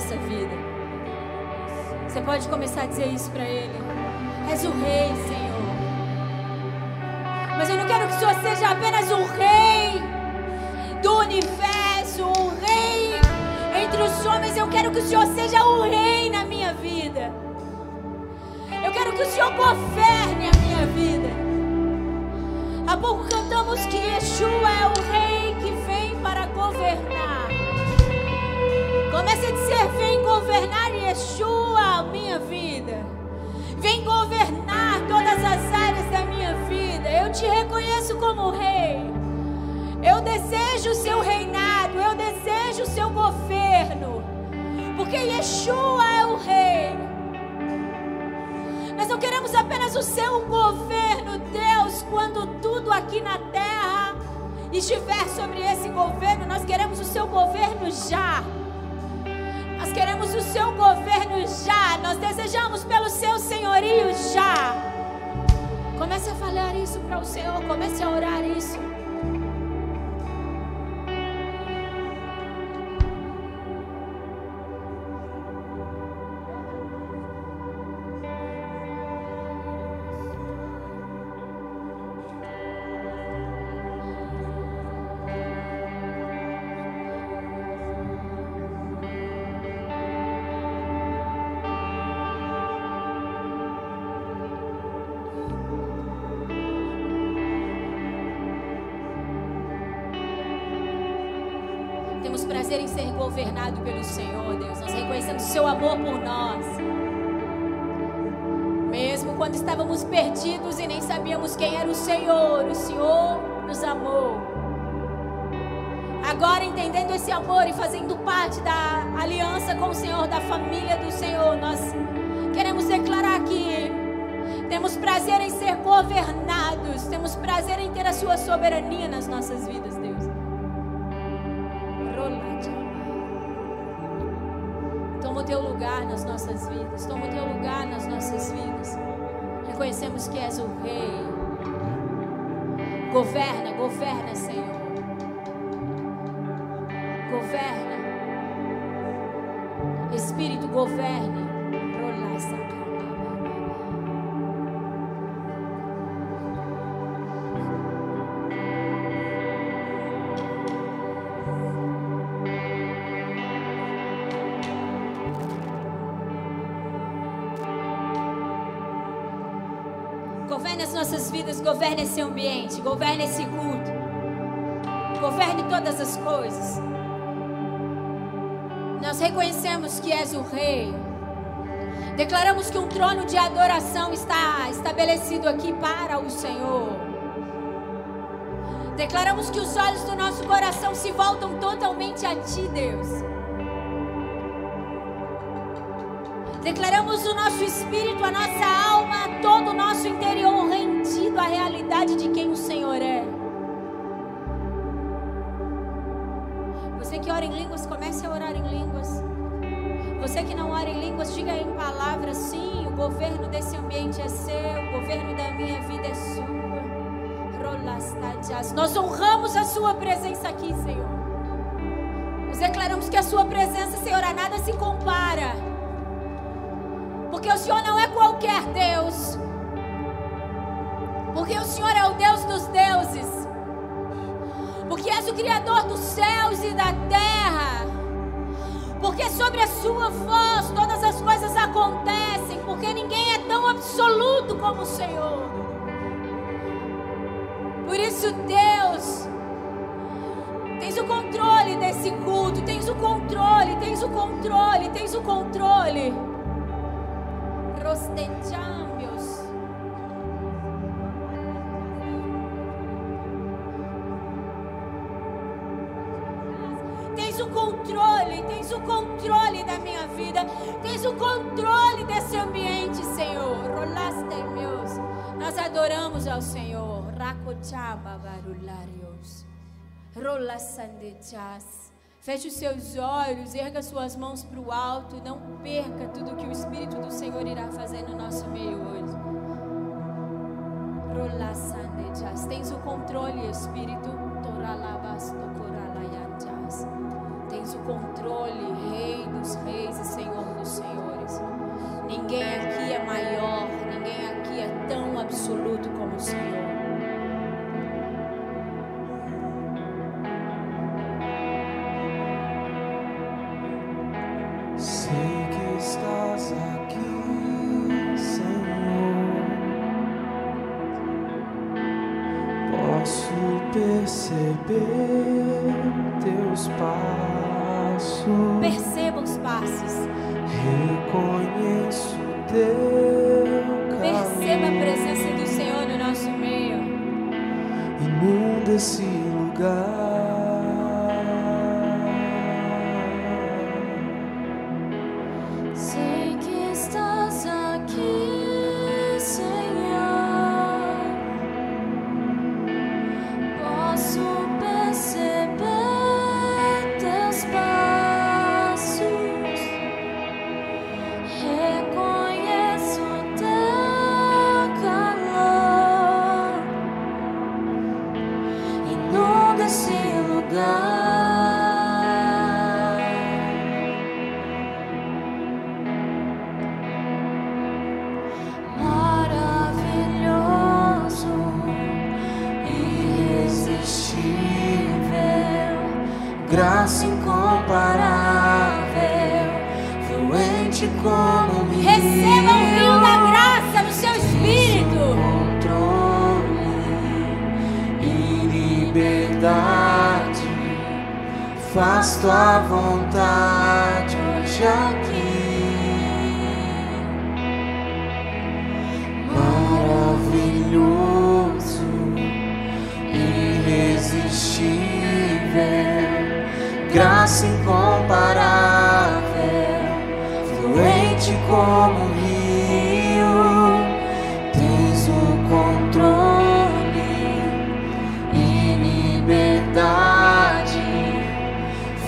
nossa vida. Você pode começar a dizer isso para Ele. És o Rei, Senhor. Mas eu não quero que o Senhor seja apenas o Rei do universo, o Rei entre os homens. Eu quero que o Senhor seja o Rei na minha vida. Eu quero que o Senhor governe a minha vida. Há pouco cantamos que Yeshua é o Rei que vem para governar. Comece a dizer: Vem governar, Yeshua, minha vida. Vem governar todas as áreas da minha vida. Eu te reconheço como Rei. Eu desejo o seu reinado. Eu desejo o seu governo. Porque Yeshua é o Rei. Nós não queremos apenas o seu governo, Deus, quando tudo aqui na terra estiver sobre esse governo, nós queremos o seu governo já. Nós queremos o seu governo já. Nós desejamos pelo seu senhorio já. Comece a falar isso para o Senhor, comece a orar isso. Governados, temos prazer em ter a Sua soberania nas nossas vidas, Deus. Toma o teu lugar nas nossas vidas. Toma o teu lugar nas nossas vidas. Reconhecemos que és o Rei. Governa, governa, Senhor. Governa. Espírito, governe. Vidas, governe esse ambiente, governe esse culto. Governe todas as coisas. Nós reconhecemos que és o Rei. Declaramos que um trono de adoração está estabelecido aqui para o Senhor. Declaramos que os olhos do nosso coração se voltam totalmente a Ti, Deus. Declaramos o nosso espírito, a nossa alma, todo o nosso interior rendido à realidade de quem o Senhor é. Você que ora em línguas, comece a orar em línguas. Você que não ora em línguas, diga em palavras: sim, o governo desse ambiente é seu, o governo da minha vida é sua. Nós honramos a Sua presença aqui, Senhor. Nós declaramos que a Sua presença, Senhor, a nada se compara. Porque o Senhor não é qualquer Deus. Senhor é o Deus dos deuses. Porque és o Criador dos céus e da terra. Porque sobre a sua voz todas as coisas acontecem. Porque ninguém é tão absoluto como o Senhor. Por isso, Deus, tens o controle desse culto, tens o controle, tens o controle, tens o controle rostechamos. O controle da minha vida, tens o controle desse ambiente, Senhor. Rolaste meus. Nós adoramos ao Senhor. Racochaba barularios. Rolasandechas. Feche os seus olhos, erga suas mãos para o alto e não perca tudo que o Espírito do Senhor irá fazer no nosso meio hoje. Tens o controle, Espírito. Coralayan tens o controle, Rei dos Reis e Senhor dos Senhores. Ninguém aqui é maior, ninguém aqui é tão absoluto como o Senhor.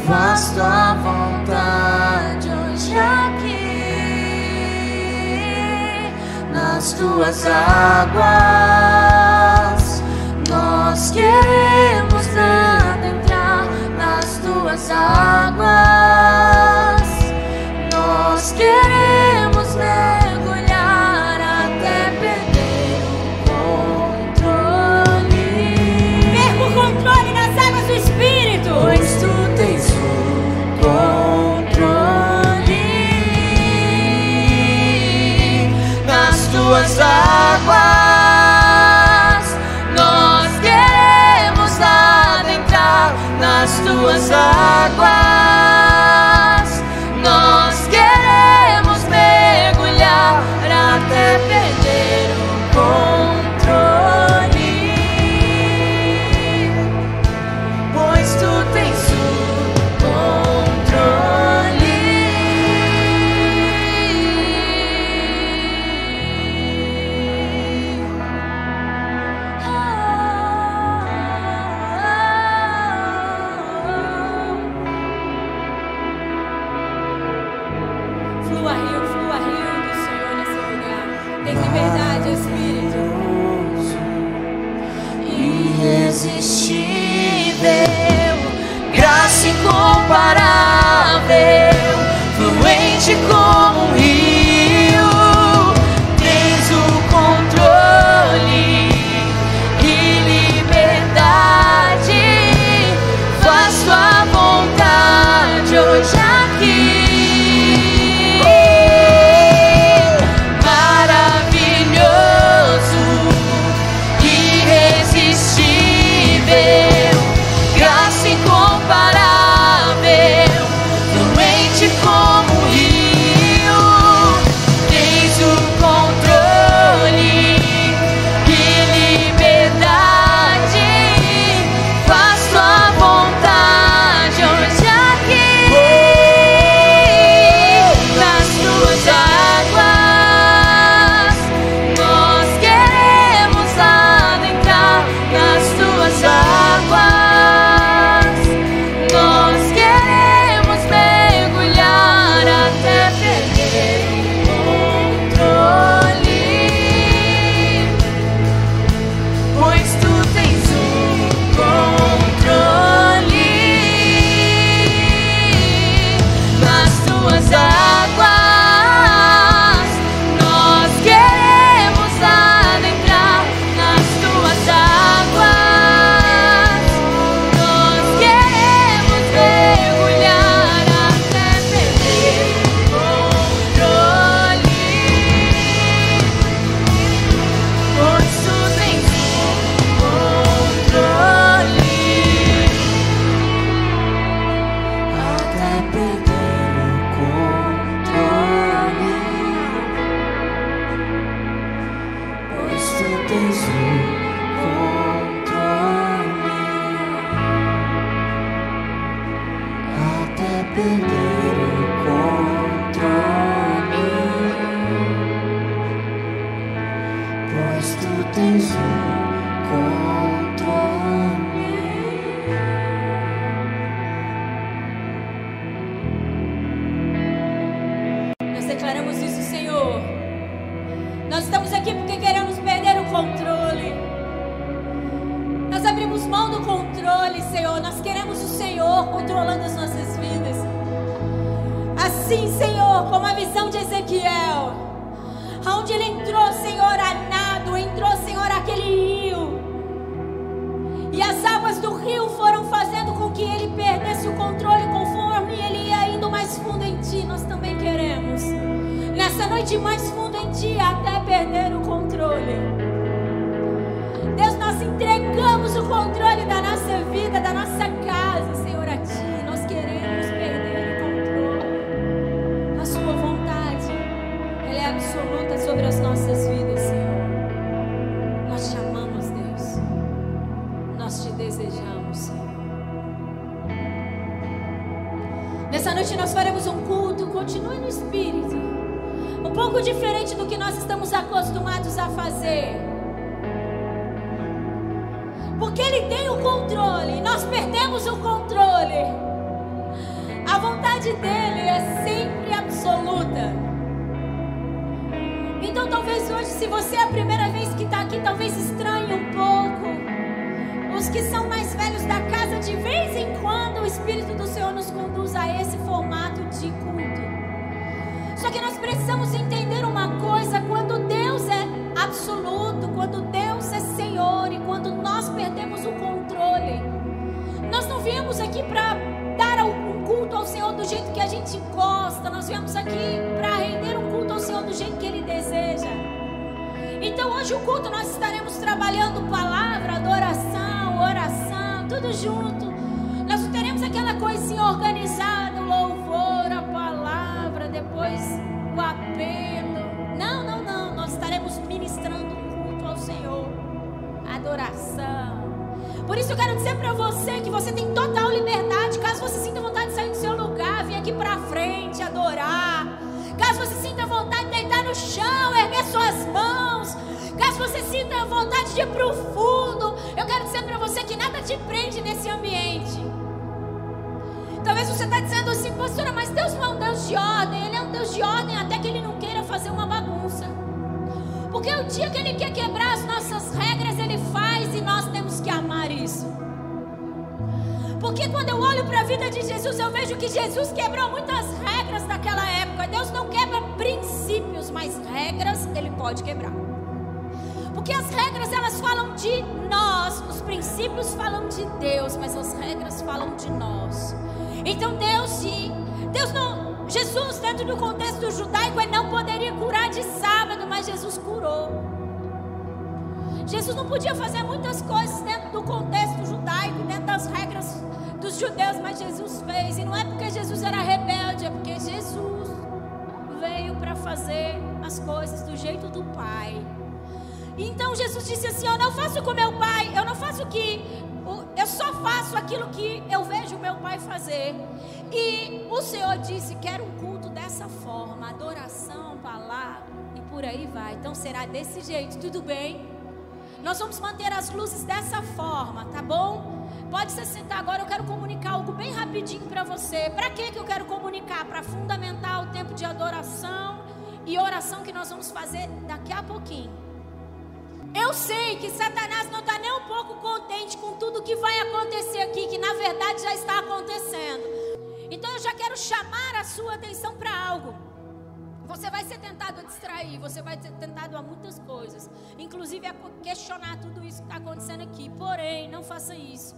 Faz tua vontade hoje aqui, nas tuas águas. Nós queremos entrar nas tuas águas. Vontade dele é sempre absoluta. Então, talvez hoje, se você é a primeira vez que está aqui, talvez estranhe um pouco. Os que são mais velhos da casa, de vez em quando, o Espírito do Senhor nos conduz a esse formato de culto. Só que nós precisamos entender uma coisa: quando Deus é absoluto, quando Deus é Senhor e quando nós perdemos o controle, nós não viemos aqui para ao Senhor do jeito que a gente gosta, nós viemos aqui para render um culto ao Senhor do jeito que Ele deseja. Então hoje o culto nós estaremos trabalhando palavra, adoração, oração, tudo junto. Nós não teremos aquela coisinha organizada, o louvor, a palavra, depois o apelo. Não, não, não. Nós estaremos ministrando um culto ao Senhor. Adoração. Por isso eu quero dizer para você que você tem total vontade de ir pro fundo, eu quero dizer para você que nada te prende nesse ambiente. Talvez você está dizendo assim, pastora, mas Deus não é um Deus de ordem. Ele é um Deus de ordem até que Ele não queira fazer uma bagunça. Porque o dia que Ele quer quebrar as nossas regras, Ele faz e nós temos que amar isso. Porque quando eu olho para a vida de Jesus, eu vejo que Jesus quebrou muitas regras daquela época. Deus não quebra princípios, mas regras Ele pode quebrar. Porque as regras elas falam de nós, os princípios falam de Deus, mas as regras falam de nós. Então Deus Deus não, Jesus dentro do contexto judaico ele não poderia curar de sábado, mas Jesus curou. Jesus não podia fazer muitas coisas dentro do contexto judaico, dentro das regras dos judeus, mas Jesus fez. E não é porque Jesus era rebelde, é porque Jesus veio para fazer as coisas do jeito do Pai. Então Jesus disse assim: Eu não faço com meu pai, eu não faço o que. Eu só faço aquilo que eu vejo meu pai fazer. E o Senhor disse: Quero um culto dessa forma, adoração, palavra e por aí vai. Então será desse jeito, tudo bem? Nós vamos manter as luzes dessa forma, tá bom? Pode se sentar agora, eu quero comunicar algo bem rapidinho para você. Para que que eu quero comunicar? Para fundamentar o tempo de adoração e oração que nós vamos fazer daqui a pouquinho. Eu sei que Satanás não está nem um pouco contente com tudo que vai acontecer aqui, que na verdade já está acontecendo. Então eu já quero chamar a sua atenção para algo. Você vai ser tentado a distrair, você vai ser tentado a muitas coisas, inclusive a questionar tudo isso que está acontecendo aqui. Porém, não faça isso.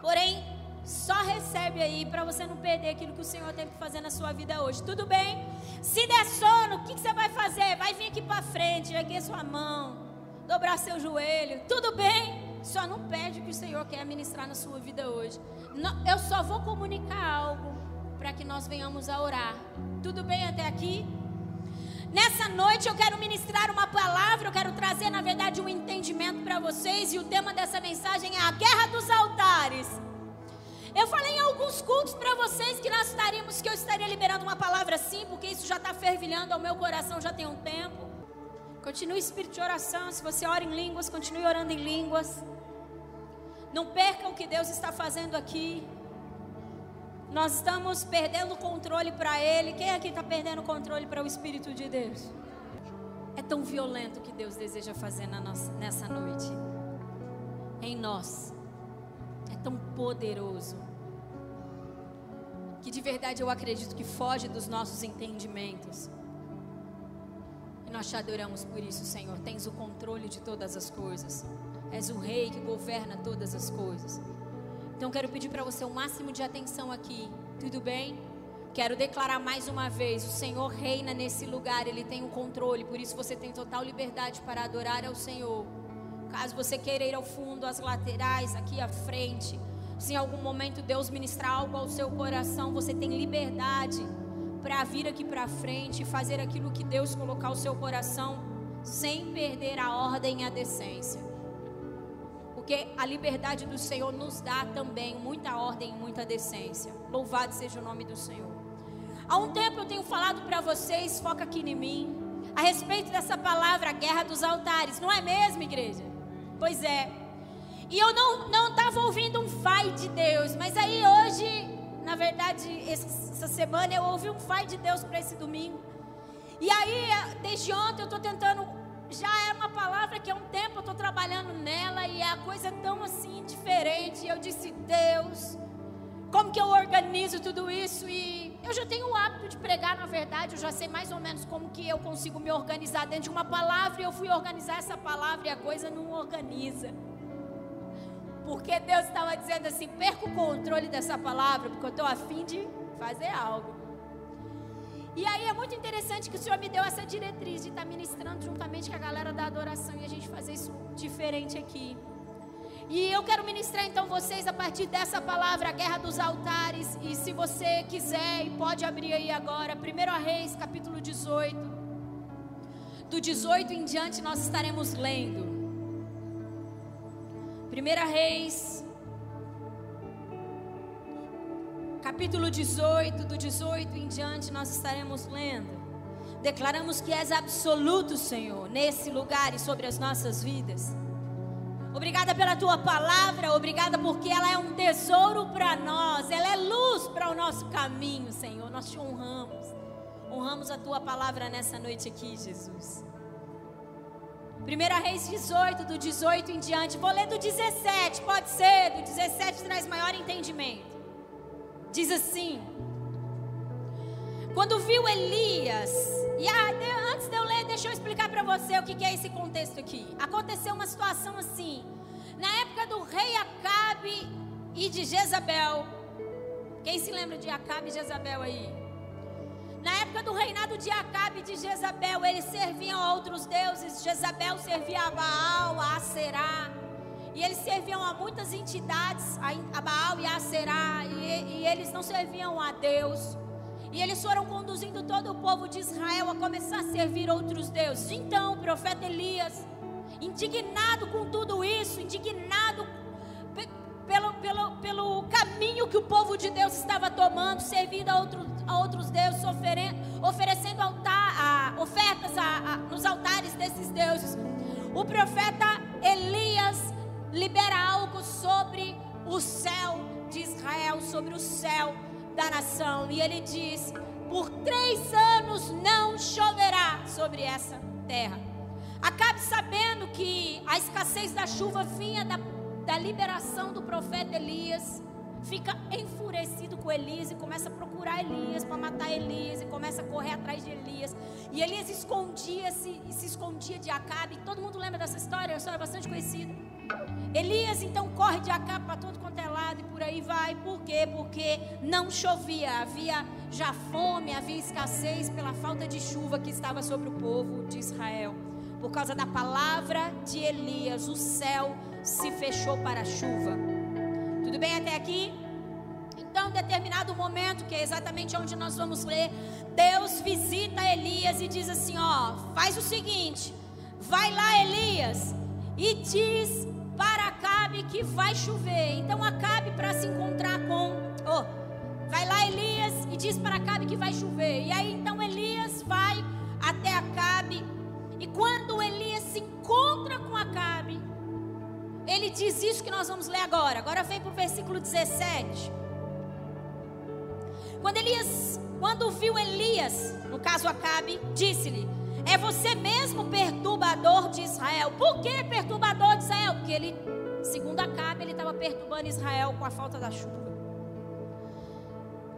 Porém, só recebe aí para você não perder aquilo que o Senhor tem que fazer na sua vida hoje. Tudo bem? Se der sono, o que, que você vai fazer? Vai vir aqui para frente, erguer sua mão dobrar seu joelho, tudo bem? Só não pede o que o Senhor quer ministrar na sua vida hoje. Eu só vou comunicar algo para que nós venhamos a orar. Tudo bem até aqui? Nessa noite eu quero ministrar uma palavra, eu quero trazer, na verdade, um entendimento para vocês. E o tema dessa mensagem é a guerra dos altares. Eu falei em alguns alguns cultos para vocês que nós estaríamos, que eu estaria liberando uma palavra assim, porque isso já está fervilhando ao meu coração já tem um tempo. Continue espírito de oração. Se você ora em línguas, continue orando em línguas. Não perca o que Deus está fazendo aqui. Nós estamos perdendo o controle para Ele. Quem aqui está perdendo o controle para o Espírito de Deus? É tão violento o que Deus deseja fazer nossa, nessa noite. Em nós. É tão poderoso. Que de verdade eu acredito que foge dos nossos entendimentos nós te adoramos por isso, Senhor. Tens o controle de todas as coisas. És o rei que governa todas as coisas. Então quero pedir para você o um máximo de atenção aqui. Tudo bem? Quero declarar mais uma vez: o Senhor reina nesse lugar, Ele tem o controle, por isso você tem total liberdade para adorar ao Senhor. Caso você queira ir ao fundo, às laterais, aqui à frente, se em algum momento Deus ministrar algo ao seu coração, você tem liberdade para vir aqui para frente e fazer aquilo que Deus colocar o seu coração, sem perder a ordem e a decência. Porque a liberdade do Senhor nos dá também muita ordem e muita decência. Louvado seja o nome do Senhor. Há um tempo eu tenho falado para vocês, foca aqui em mim, a respeito dessa palavra, guerra dos altares. Não é mesmo, igreja? Pois é. E eu não não estava ouvindo um vai de Deus, mas aí hoje na verdade, essa semana eu ouvi um Pai de Deus para esse domingo. E aí, desde ontem, eu estou tentando. Já é uma palavra que há um tempo eu estou trabalhando nela e a coisa é tão assim diferente. Eu disse, Deus, como que eu organizo tudo isso? E eu já tenho o hábito de pregar, na verdade, eu já sei mais ou menos como que eu consigo me organizar dentro de uma palavra. E eu fui organizar essa palavra e a coisa não organiza. Porque Deus estava dizendo assim: perca o controle dessa palavra, porque eu estou afim de fazer algo. E aí é muito interessante que o Senhor me deu essa diretriz de estar tá ministrando juntamente com a galera da adoração e a gente fazer isso diferente aqui. E eu quero ministrar então vocês a partir dessa palavra, a guerra dos altares. E se você quiser, e pode abrir aí agora, 1 Reis, capítulo 18. Do 18 em diante nós estaremos lendo. 1 Reis, capítulo 18, do 18 em diante nós estaremos lendo. Declaramos que és absoluto, Senhor, nesse lugar e sobre as nossas vidas. Obrigada pela tua palavra, obrigada porque ela é um tesouro para nós, ela é luz para o nosso caminho, Senhor. Nós te honramos, honramos a tua palavra nessa noite aqui, Jesus. 1 Reis 18, do 18 em diante. Vou ler do 17, pode ser, do 17 traz maior entendimento. Diz assim: Quando viu Elias, e ah, antes de eu ler, deixa eu explicar para você o que, que é esse contexto aqui. Aconteceu uma situação assim, na época do rei Acabe e de Jezabel. Quem se lembra de Acabe e Jezabel aí? Na época do reinado de Acabe e de Jezabel, eles serviam a outros deuses. Jezabel servia a Baal, a Aserá. E eles serviam a muitas entidades, a Baal e a Aserá. E, e eles não serviam a Deus. E eles foram conduzindo todo o povo de Israel a começar a servir outros deuses. Então, o profeta Elias, indignado com tudo isso, indignado pelo, pelo, pelo caminho que o povo de Deus estava tomando, servindo a, outro, a outros deuses, oferecendo altar, a, ofertas a, nos altares desses deuses. O profeta Elias libera algo sobre o céu de Israel, sobre o céu da nação. E ele diz: Por três anos não choverá sobre essa terra. Acabe sabendo que a escassez da chuva vinha da da liberação do profeta Elias, fica enfurecido com Elias e começa a procurar Elias para matar Elias e começa a correr atrás de Elias. E Elias escondia-se e se escondia de Acabe. Todo mundo lembra dessa história? É uma história bastante conhecida. Elias então corre de Acabe para todo quanto é lado e por aí vai. Por quê? Porque não chovia, havia já fome, havia escassez pela falta de chuva que estava sobre o povo de Israel. Por causa da palavra de Elias, o céu se fechou para a chuva. Tudo bem até aqui? Então, em determinado momento, que é exatamente onde nós vamos ler, Deus visita Elias e diz assim: Ó, faz o seguinte, vai lá, Elias, e diz para Acabe que vai chover. Então, Acabe, para se encontrar com, oh, diz para Acabe que vai chover. E aí então Elias vai até Acabe. E quando Elias se encontra com Acabe, ele diz isso que nós vamos ler agora. Agora vem para o versículo 17. Quando Elias, quando viu Elias, no caso Acabe, disse-lhe: É você mesmo perturbador de Israel. Por que perturbador de Israel? Porque ele, segundo Acabe, ele estava perturbando Israel com a falta da chuva.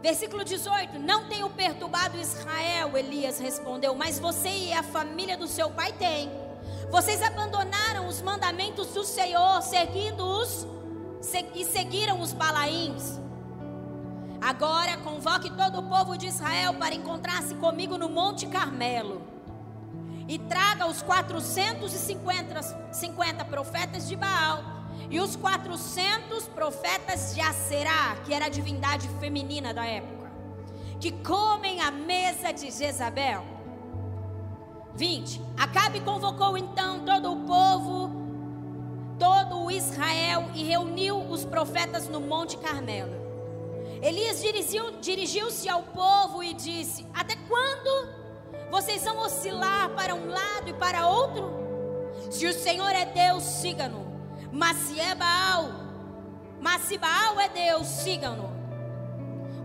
Versículo 18: Não tenho perturbado Israel, Elias respondeu, mas você e a família do seu pai têm. Vocês abandonaram os mandamentos do Senhor, seguindo-os e seguiram os balaíns. Agora convoque todo o povo de Israel para encontrar-se comigo no Monte Carmelo. E traga os 450 50 profetas de Baal e os 400 profetas de Aserá, que era a divindade feminina da época, que comem a mesa de Jezabel. 20. Acabe convocou então todo o povo, todo o Israel e reuniu os profetas no Monte Carmelo. Elias dirigiu-se dirigiu ao povo e disse: Até quando vocês vão oscilar para um lado e para outro? Se o Senhor é Deus, siga-no. Mas se é Baal, mas se Baal é Deus, sigam-no.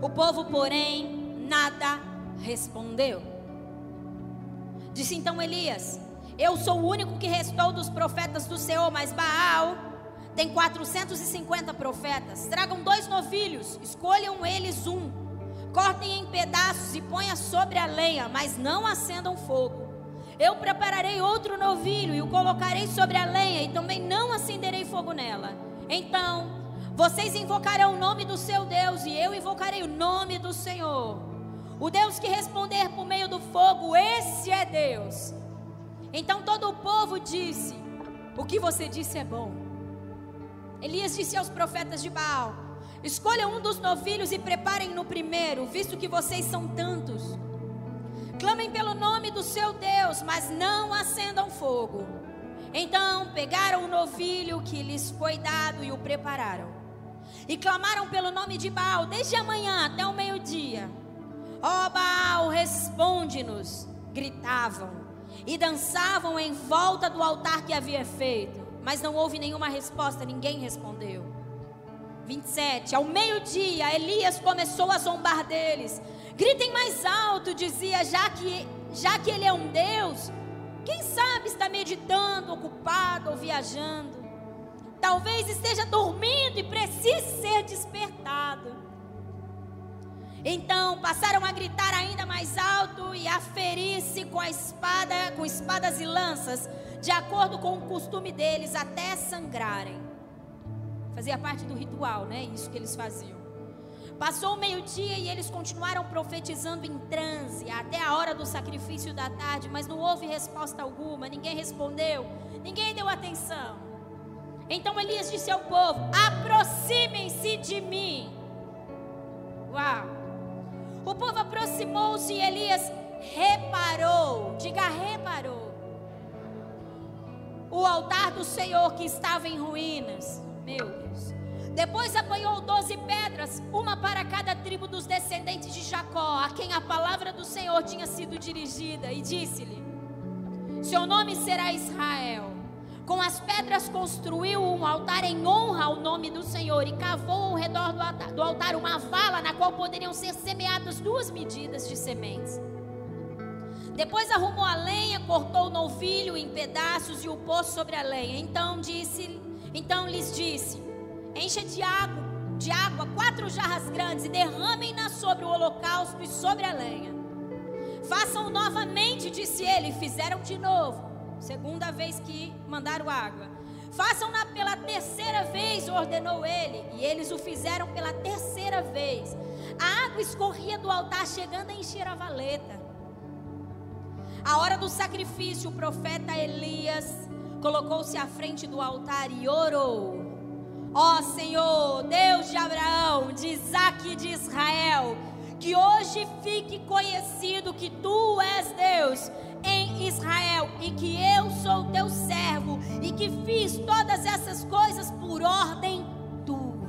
O povo, porém, nada respondeu. Disse então Elias: Eu sou o único que restou dos profetas do Senhor, mas Baal tem 450 profetas. Tragam dois novilhos, escolham eles um. Cortem em pedaços e ponham sobre a lenha, mas não acendam fogo. Eu prepararei outro novilho e o colocarei sobre a lenha, e também não acenderei fogo nela. Então, vocês invocarão o nome do seu Deus, e eu invocarei o nome do Senhor. O Deus que responder por meio do fogo, esse é Deus. Então todo o povo disse: O que você disse é bom. Elias disse aos profetas de Baal: Escolham um dos novilhos e preparem no primeiro, visto que vocês são tantos. Clamem pelo nome do seu Deus, mas não acendam fogo. Então pegaram o novilho que lhes foi dado e o prepararam. E clamaram pelo nome de Baal desde amanhã até o meio-dia. Ó oh, Baal, responde-nos! Gritavam e dançavam em volta do altar que havia feito. Mas não houve nenhuma resposta, ninguém respondeu. 27. Ao meio-dia, Elias começou a zombar deles. Gritem mais alto, dizia, já que, já que ele é um Deus. Quem sabe está meditando, ocupado ou viajando. Talvez esteja dormindo e precise ser despertado. Então passaram a gritar ainda mais alto e a ferir-se com a espada, com espadas e lanças, de acordo com o costume deles, até sangrarem. Fazia parte do ritual, né? Isso que eles faziam. Passou o meio-dia e eles continuaram profetizando em transe até a hora do sacrifício da tarde, mas não houve resposta alguma, ninguém respondeu, ninguém deu atenção. Então Elias disse ao povo: aproximem-se de mim. Uau! O povo aproximou-se e Elias reparou, diga reparou, o altar do Senhor que estava em ruínas. Meu Deus. Depois apanhou doze pedras, uma para cada tribo dos descendentes de Jacó, a quem a palavra do Senhor tinha sido dirigida, e disse-lhe: Seu nome será Israel. Com as pedras construiu um altar em honra ao nome do Senhor e cavou ao redor do altar, uma vala na qual poderiam ser semeadas duas medidas de sementes. Depois arrumou a lenha, cortou o novilho em pedaços e o pôs sobre a lenha. Então disse, então lhes disse: Encha de água, de água quatro jarras grandes e derramem-na sobre o holocausto e sobre a lenha. Façam novamente, disse ele, e fizeram de novo. Segunda vez que mandaram água. Façam-na pela terceira vez, ordenou ele, e eles o fizeram pela terceira vez. A água escorria do altar, chegando a encher a valeta. A hora do sacrifício, o profeta Elias colocou-se à frente do altar e orou. Ó oh, Senhor, Deus de Abraão, de Isaac e de Israel, que hoje fique conhecido que tu és Deus Israel e que eu sou teu servo e que fiz todas essas coisas por ordem tua.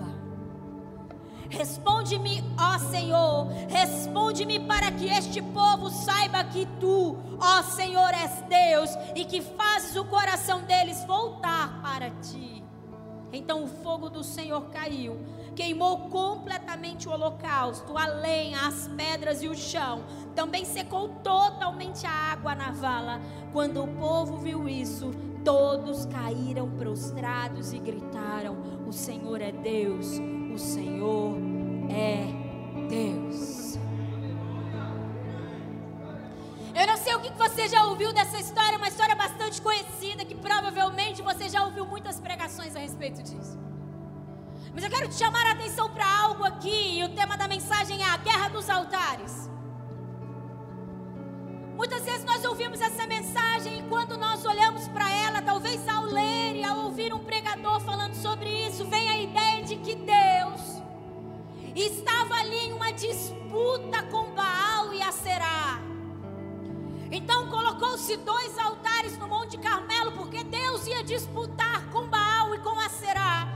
Responde-me, ó Senhor, responde-me para que este povo saiba que tu, ó Senhor, és Deus e que fazes o coração deles voltar para ti. Então o fogo do Senhor caiu, queimou completamente o holocausto, a lenha, as pedras e o chão. Também secou totalmente a água na vala. Quando o povo viu isso, todos caíram prostrados e gritaram: O Senhor é Deus, o Senhor é Deus. Eu não sei o que você já ouviu dessa história, uma história bastante conhecida, que provavelmente você já ouviu muitas pregações a respeito disso. Mas eu quero te chamar a atenção para algo aqui, e o tema da mensagem é a guerra dos altares. Muitas vezes nós ouvimos essa mensagem e quando nós olhamos para ela, talvez ao ler e ao ouvir um pregador falando sobre isso, vem a ideia de que Deus estava ali em uma disputa com Baal e Aserá. Então colocou-se dois altares no Monte Carmelo, porque Deus ia disputar com Baal e com Aserá,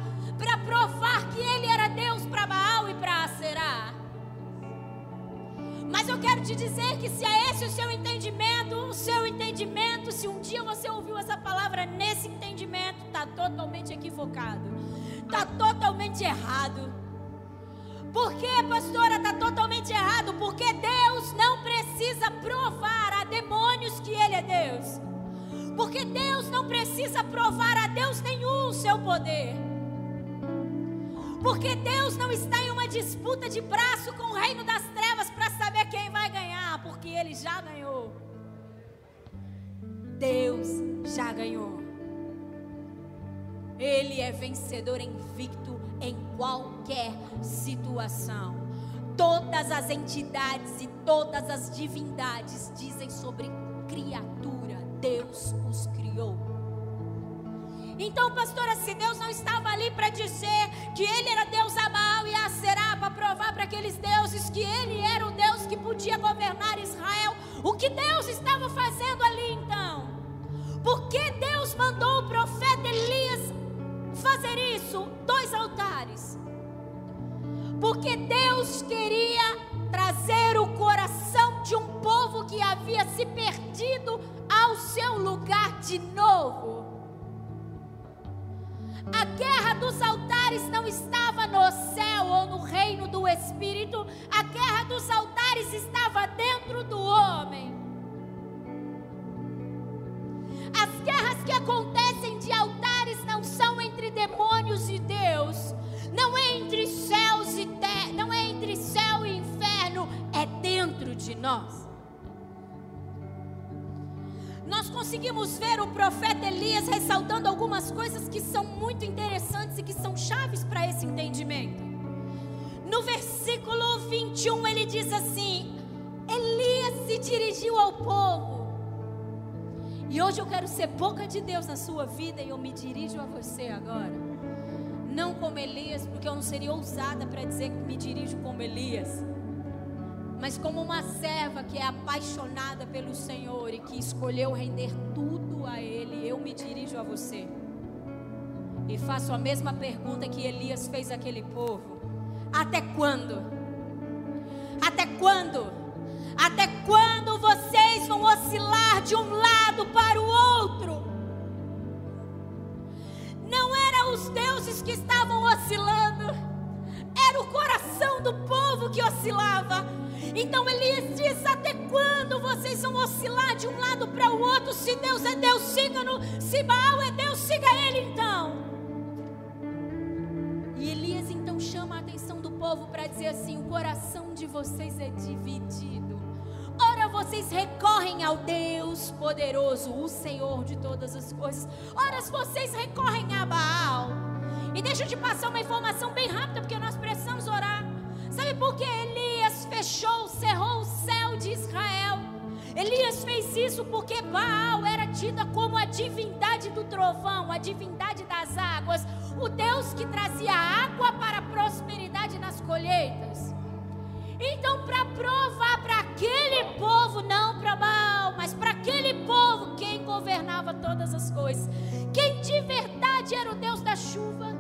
para provar que ele era Deus para Baal e para Aserá. Mas eu quero te dizer que se é esse o seu entendimento, o seu entendimento, se um dia você ouviu essa palavra nesse entendimento, está totalmente equivocado, está totalmente errado. Por que, pastora, está totalmente errado? Porque Deus não precisa provar a demônios que Ele é Deus. Porque Deus não precisa provar a Deus nenhum o seu poder. Porque Deus não está em uma disputa de braço com o reino das trevas para saber quem vai ganhar, porque Ele já ganhou. Deus já ganhou. Ele é vencedor invicto em qualquer situação. Todas as entidades e todas as divindades dizem sobre criatura, Deus os criou. Então, pastora, se Deus não estava ali para dizer que Ele era Deus a Baal e a Será, para provar para aqueles deuses que Ele era o Deus que podia governar Israel, o que Deus estava fazendo ali então? Por que Deus mandou o profeta Elias fazer isso? Dois altares. Porque Deus queria trazer o coração de um povo que havia se perdido ao seu lugar de novo. A guerra dos altares não estava no céu ou no reino do Espírito, a guerra dos altares estava dentro do homem. As guerras que acontecem de altares não são entre demônios e Deus, não é entre céus e terra, não é entre céu e inferno, é dentro de nós. Nós conseguimos ver o profeta Elias ressaltando algumas coisas que são muito interessantes e que são chaves para esse entendimento. No versículo 21 ele diz assim: Elias se dirigiu ao povo. E hoje eu quero ser boca de Deus na sua vida e eu me dirijo a você agora. Não como Elias, porque eu não seria ousada para dizer que me dirijo como Elias. Mas como uma serva que é apaixonada pelo Senhor e que escolheu render tudo a Ele, eu me dirijo a você. E faço a mesma pergunta que Elias fez àquele povo: Até quando? Até quando? Até quando vocês vão oscilar de um lado para o outro? Não eram os deuses que estavam oscilando, era o coração do povo que oscilava. Então Elias diz: Até quando vocês vão oscilar de um lado para o outro? Se Deus é Deus, siga-no. Se Baal é Deus, siga ele então. E Elias então chama a atenção do povo para dizer assim: O coração de vocês é dividido. Ora, vocês recorrem ao Deus poderoso, o Senhor de todas as coisas. Ora, vocês recorrem a Baal. E deixa eu te passar uma informação bem rápida, porque nós orar. Sabe por que Elias fechou, cerrou o céu de Israel? Elias fez isso porque Baal era tida como a divindade do trovão, a divindade das águas, o Deus que trazia água para prosperidade nas colheitas. Então, para provar para aquele povo, não para Baal, mas para aquele povo, quem governava todas as coisas, quem de verdade era o Deus da chuva,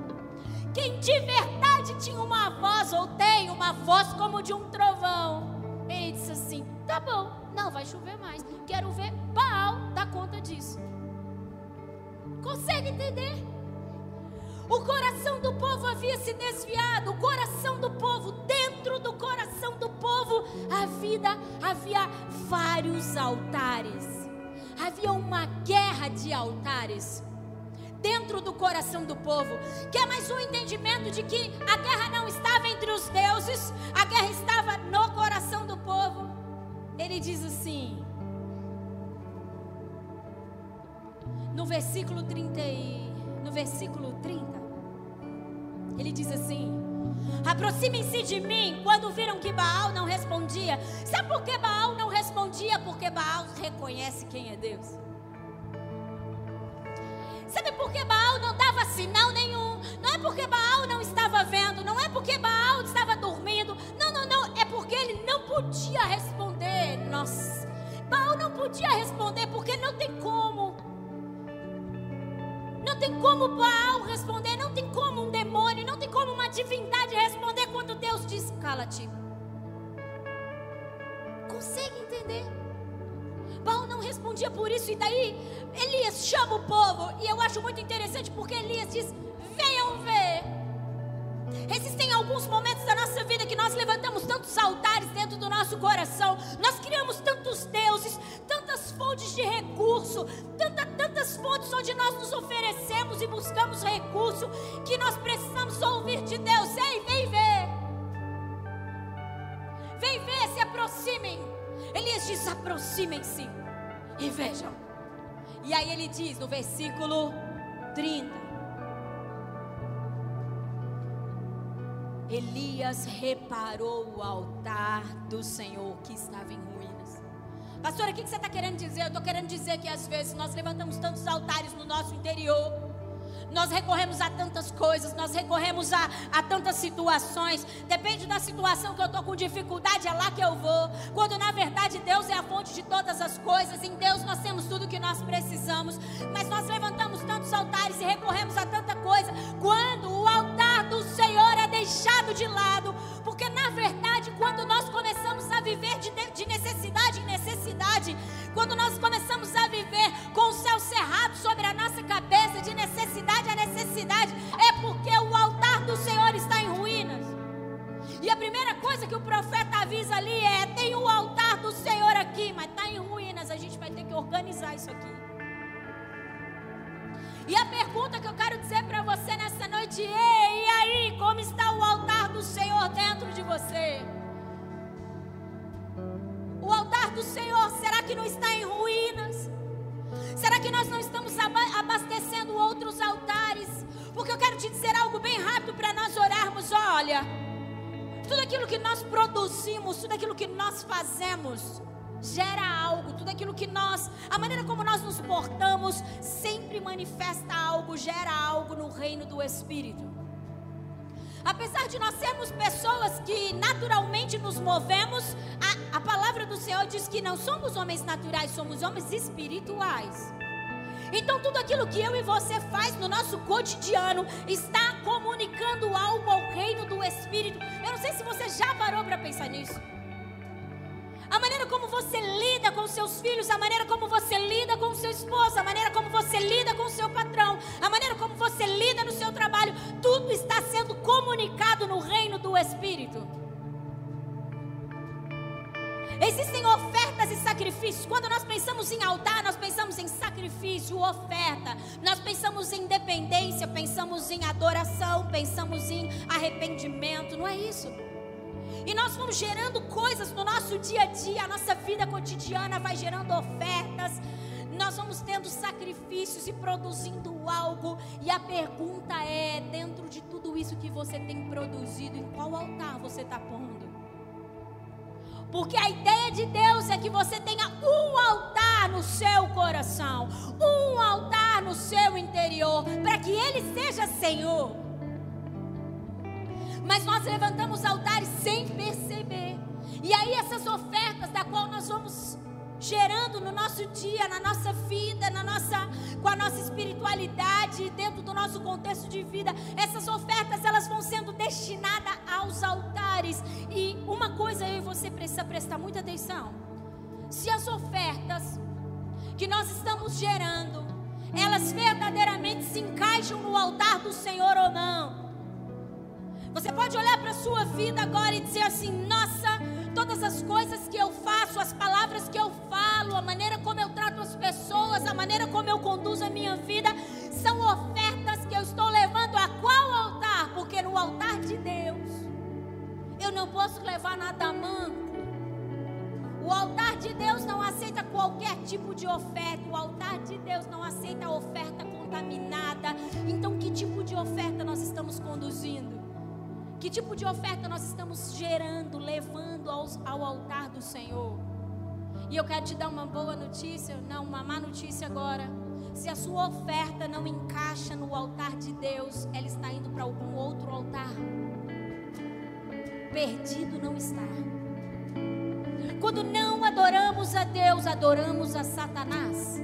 quem de verdade tinha uma voz, ou tem uma voz como de um trovão. Ele disse assim: tá bom, não vai chover mais. Quero ver Baal dar conta disso. Consegue entender? O coração do povo havia se desviado, o coração do povo, dentro do coração do povo, a vida havia vários altares. Havia uma guerra de altares dentro do coração do povo. Que é mais um entendimento de que a guerra não estava entre os deuses, a guerra estava no coração do povo. Ele diz assim, no versículo 30 e, no versículo 30, ele diz assim: Aproximem-se de mim quando viram que Baal não respondia. Sabe por que Baal não respondia? Porque Baal reconhece quem é Deus. Sabe por que Baal não dava sinal nenhum? Não é porque Baal não estava vendo, não é porque Baal estava dormindo. Não, não, não. É porque ele não podia responder. Nossa. Baal não podia responder porque não tem como. Não tem como Baal responder, não tem como um demônio, não tem como uma divindade responder quando Deus diz: cala-te. Consegue entender? Baal não respondia por isso, e daí Elias chama o povo, e eu acho muito interessante porque Elias diz: venham ver. Existem alguns momentos da nossa vida que nós levantamos tantos altares dentro do nosso coração, nós criamos tantos deuses, tantas fontes de recurso, tanta, tantas fontes onde nós nos oferecemos e buscamos recurso, que nós precisamos ouvir de Deus: ei, vem vem Diz: aproximem-se e vejam. E aí ele diz no versículo 30. Elias reparou o altar do Senhor que estava em ruínas. Pastor, o que você está querendo dizer? Eu estou querendo dizer que às vezes nós levantamos tantos altares no nosso interior. Nós recorremos a tantas coisas, nós recorremos a, a tantas situações. Depende da situação que eu estou com dificuldade, é lá que eu vou. Quando na verdade Deus é a fonte de todas as coisas, em Deus nós temos tudo que nós precisamos. Mas nós levantamos tantos altares e recorremos a tanta coisa. Quando o altar do Senhor é deixado de lado, porque na verdade, quando nós começamos a viver de, de necessidade em necessidade, quando nós começamos a viver com o céu cerrado sobre a nossa necessidade, é porque o altar do Senhor está em ruínas. E a primeira coisa que o profeta avisa ali é: tem o altar do Senhor aqui, mas está em ruínas. A gente vai ter que organizar isso aqui. E a pergunta que eu quero dizer para você nessa noite é: e aí, como está o altar do Senhor dentro de você? O altar do Senhor, será que não está em ruínas? Será que nós não estamos abastecendo outros altares? Porque eu quero te dizer algo bem rápido para nós orarmos. Olha, tudo aquilo que nós produzimos, tudo aquilo que nós fazemos, gera algo, tudo aquilo que nós, a maneira como nós nos portamos, sempre manifesta algo, gera algo no reino do Espírito. Apesar de nós sermos pessoas que naturalmente nos movemos, a, a palavra do Senhor diz que não somos homens naturais, somos homens espirituais. Então, tudo aquilo que eu e você faz no nosso cotidiano está comunicando algo ao reino do Espírito. Eu não sei se você já parou para pensar nisso. A maneira como você lida com seus filhos, a maneira como você lida com seu esposo, a maneira como você lida com seu patrão, a maneira como você lida no seu trabalho, tudo está sendo comunicado no reino do Espírito. Existem ofertas e sacrifícios. Quando nós pensamos em altar, nós pensamos em sacrifício, oferta. Nós pensamos em dependência, pensamos em adoração, pensamos em arrependimento. Não é isso? E nós vamos gerando coisas no nosso dia a dia, a nossa vida cotidiana vai gerando ofertas. Nós vamos tendo sacrifícios e produzindo algo. E a pergunta é: dentro de tudo isso que você tem produzido, em qual altar você está pondo? Porque a ideia de Deus é que você tenha um altar no seu coração, um altar no seu interior, para que Ele seja Senhor. Mas nós levantamos altares sem perceber. E aí essas ofertas da qual nós vamos gerando no nosso dia, na nossa vida, na nossa, com a nossa espiritualidade, dentro do nosso contexto de vida. Essas ofertas elas vão sendo destinadas aos altares. E uma coisa eu e você precisa prestar muita atenção. Se as ofertas que nós estamos gerando, elas verdadeiramente se encaixam no altar do Senhor ou não. Você pode olhar para a sua vida agora e dizer assim: nossa, todas as coisas que eu faço, as palavras que eu falo, a maneira como eu trato as pessoas, a maneira como eu conduzo a minha vida, são ofertas que eu estou levando a qual altar? Porque no altar de Deus, eu não posso levar nada manco. O altar de Deus não aceita qualquer tipo de oferta. O altar de Deus não aceita oferta contaminada. Então, que tipo de oferta nós estamos conduzindo? Que tipo de oferta nós estamos gerando, levando aos, ao altar do Senhor? E eu quero te dar uma boa notícia, não, uma má notícia agora. Se a sua oferta não encaixa no altar de Deus, ela está indo para algum outro altar. Perdido não está. Quando não adoramos a Deus, adoramos a Satanás.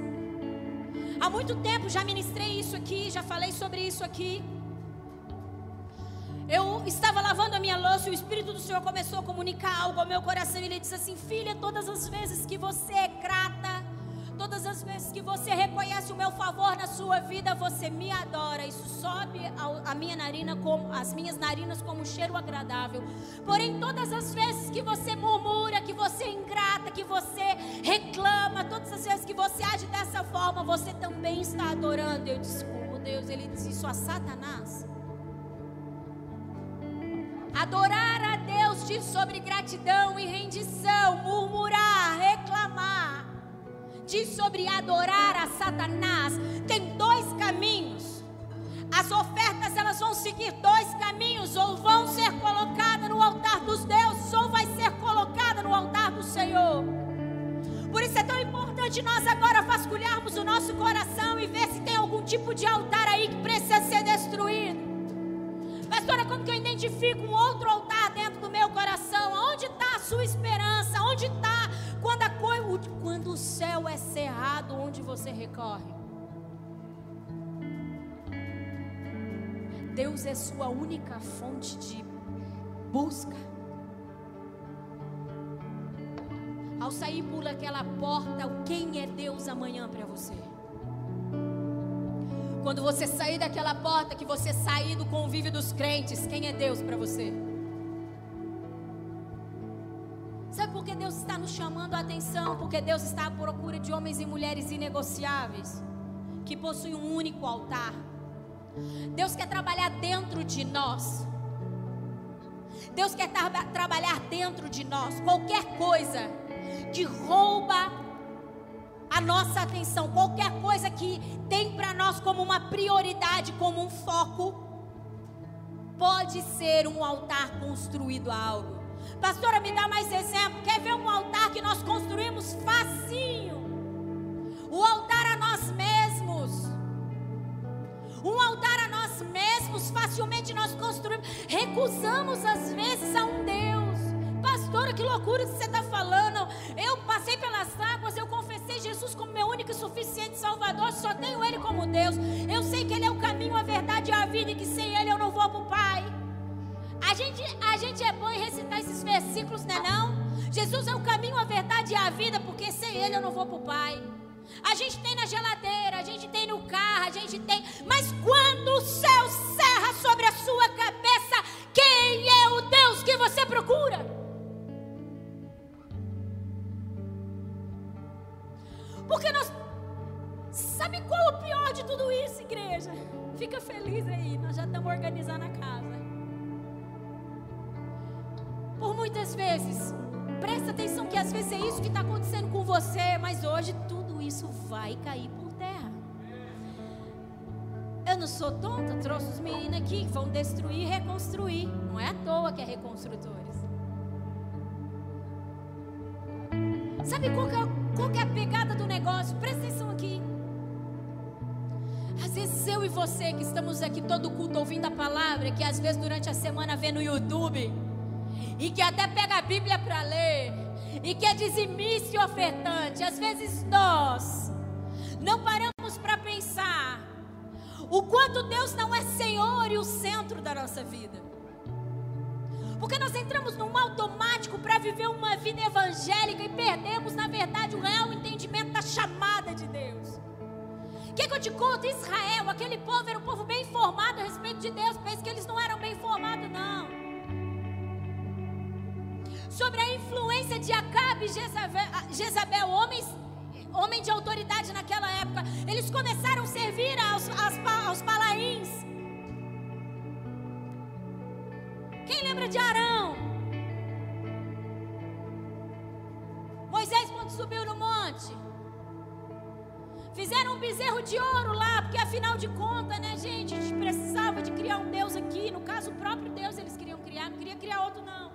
Há muito tempo já ministrei isso aqui, já falei sobre isso aqui. Eu estava lavando a minha louça e o Espírito do Senhor começou a comunicar algo ao meu coração. Ele disse assim: Filha, todas as vezes que você é grata, todas as vezes que você reconhece o meu favor na sua vida, você me adora. Isso sobe a minha narina como as minhas narinas como um cheiro agradável. Porém, todas as vezes que você murmura, que você é ingrata, que você reclama, todas as vezes que você age dessa forma, você também está adorando. Eu disse, como Deus, ele disse isso a Satanás. Adorar a Deus diz sobre gratidão e rendição, murmurar, reclamar. Diz sobre adorar a Satanás. Tem dois caminhos. As ofertas elas vão seguir dois caminhos, ou vão ser colocadas no altar dos deuses, ou vai ser colocada no altar do Senhor. Por isso é tão importante nós agora vasculharmos o nosso coração e ver se tem algum tipo de altar aí que precisa ser destruído. Pastora, como que eu identifico um outro altar dentro do meu coração? Onde está a sua esperança? Onde está quando, a quando o céu é cerrado, onde você recorre? Deus é sua única fonte de busca. Ao sair por aquela porta, quem é Deus amanhã para você? Quando você sair daquela porta, que você sair do convívio dos crentes, quem é Deus para você? Sabe por que Deus está nos chamando a atenção? Porque Deus está à procura de homens e mulheres inegociáveis, que possuem um único altar. Deus quer trabalhar dentro de nós. Deus quer tra trabalhar dentro de nós. Qualquer coisa que rouba a nossa atenção, qualquer coisa que tem para nós como uma prioridade, como um foco, pode ser um altar construído a algo. Pastora, me dá mais exemplo. Quer ver um altar que nós construímos facinho? O altar a nós mesmos. Um altar a nós mesmos, facilmente nós construímos. Recusamos às vezes a um Deus. Pastora, que loucura que você está falando. Eu passei pelas águas, eu Jesus como meu único e suficiente Salvador, só tenho Ele como Deus. Eu sei que Ele é o caminho, a verdade e a vida, e que sem Ele eu não vou para o Pai. A gente, a gente é bom em recitar esses versículos, não é não? Jesus é o caminho, a verdade e a vida, porque sem Ele eu não vou para o Pai. A gente tem na geladeira, a gente tem no carro, a gente tem. Mas quando o céu cerra sobre a sua cabeça, quem é o Deus que você procura? Porque nós. Sabe qual o pior de tudo isso, igreja? Fica feliz aí, nós já estamos organizando a casa. Por muitas vezes, presta atenção que às vezes é isso que está acontecendo com você, mas hoje tudo isso vai cair por terra. Eu não sou tonta, trouxe os meninos aqui que vão destruir e reconstruir. Não é à toa que é reconstrutores. Sabe qual que é qual que é a pegada do negócio? Presta atenção aqui. Às vezes eu e você que estamos aqui todo culto ouvindo a palavra, que às vezes durante a semana vê no YouTube, e que até pega a Bíblia para ler, e que é dizimista e ofertante. Às vezes nós não paramos para pensar o quanto Deus não é Senhor e o centro da nossa vida. Porque nós entramos num automático para viver uma vida evangélica e perdemos, na verdade, o real chamada de Deus. O que, que eu te conto? Israel, aquele povo era um povo bem informado a respeito de Deus. Pensa que eles não eram bem informados, não. Sobre a influência de Acabe e Jezabel, Jezabel homens, homem de autoridade naquela época, eles começaram a servir aos, aos, aos. Quem lembra de Arão? Moisés, quando subiu no monte, fizeram um bezerro de ouro lá, porque afinal de contas, né, gente, a gente precisava de criar um Deus aqui. No caso, o próprio Deus eles queriam criar, não queria criar outro, não.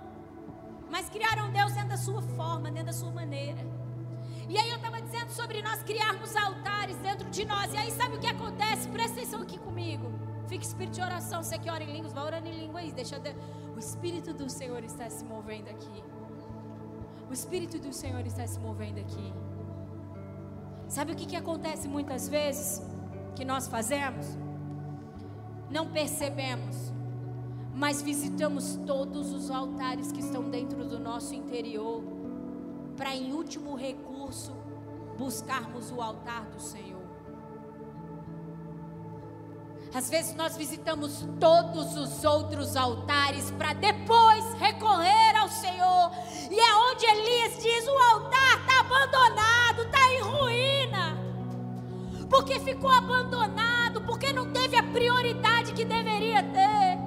Mas criaram Deus dentro da sua forma, dentro da sua maneira. E aí eu estava dizendo sobre nós criarmos altares dentro de nós. E aí sabe o que acontece? Presta atenção aqui comigo. Fique espírito de oração. Você que ora em línguas, vai orando em língua aí. Deixa de... O Espírito do Senhor está se movendo aqui. O Espírito do Senhor está se movendo aqui. Sabe o que, que acontece muitas vezes que nós fazemos? Não percebemos, mas visitamos todos os altares que estão dentro do nosso interior, para em último recurso buscarmos o altar do Senhor. Às vezes nós visitamos todos os outros altares para depois recorrer ao Senhor. E é onde Elias diz: o altar está abandonado. Porque ficou abandonado, porque não teve a prioridade que deveria ter.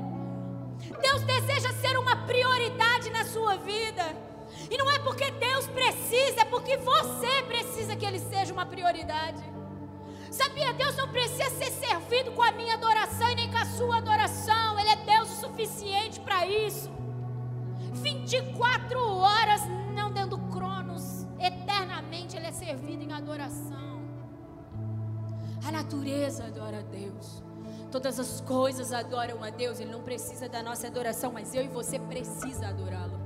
Deus deseja ser uma prioridade na sua vida. E não é porque Deus precisa, é porque você precisa que Ele seja uma prioridade. Sabia? Deus não precisa ser servido com a minha adoração e nem com a sua adoração. Ele é Deus o suficiente para isso. 24 horas, não dando cronos, eternamente Ele é servido em adoração. A natureza adora a Deus. Todas as coisas adoram a Deus. Ele não precisa da nossa adoração, mas eu e você precisa adorá-lo.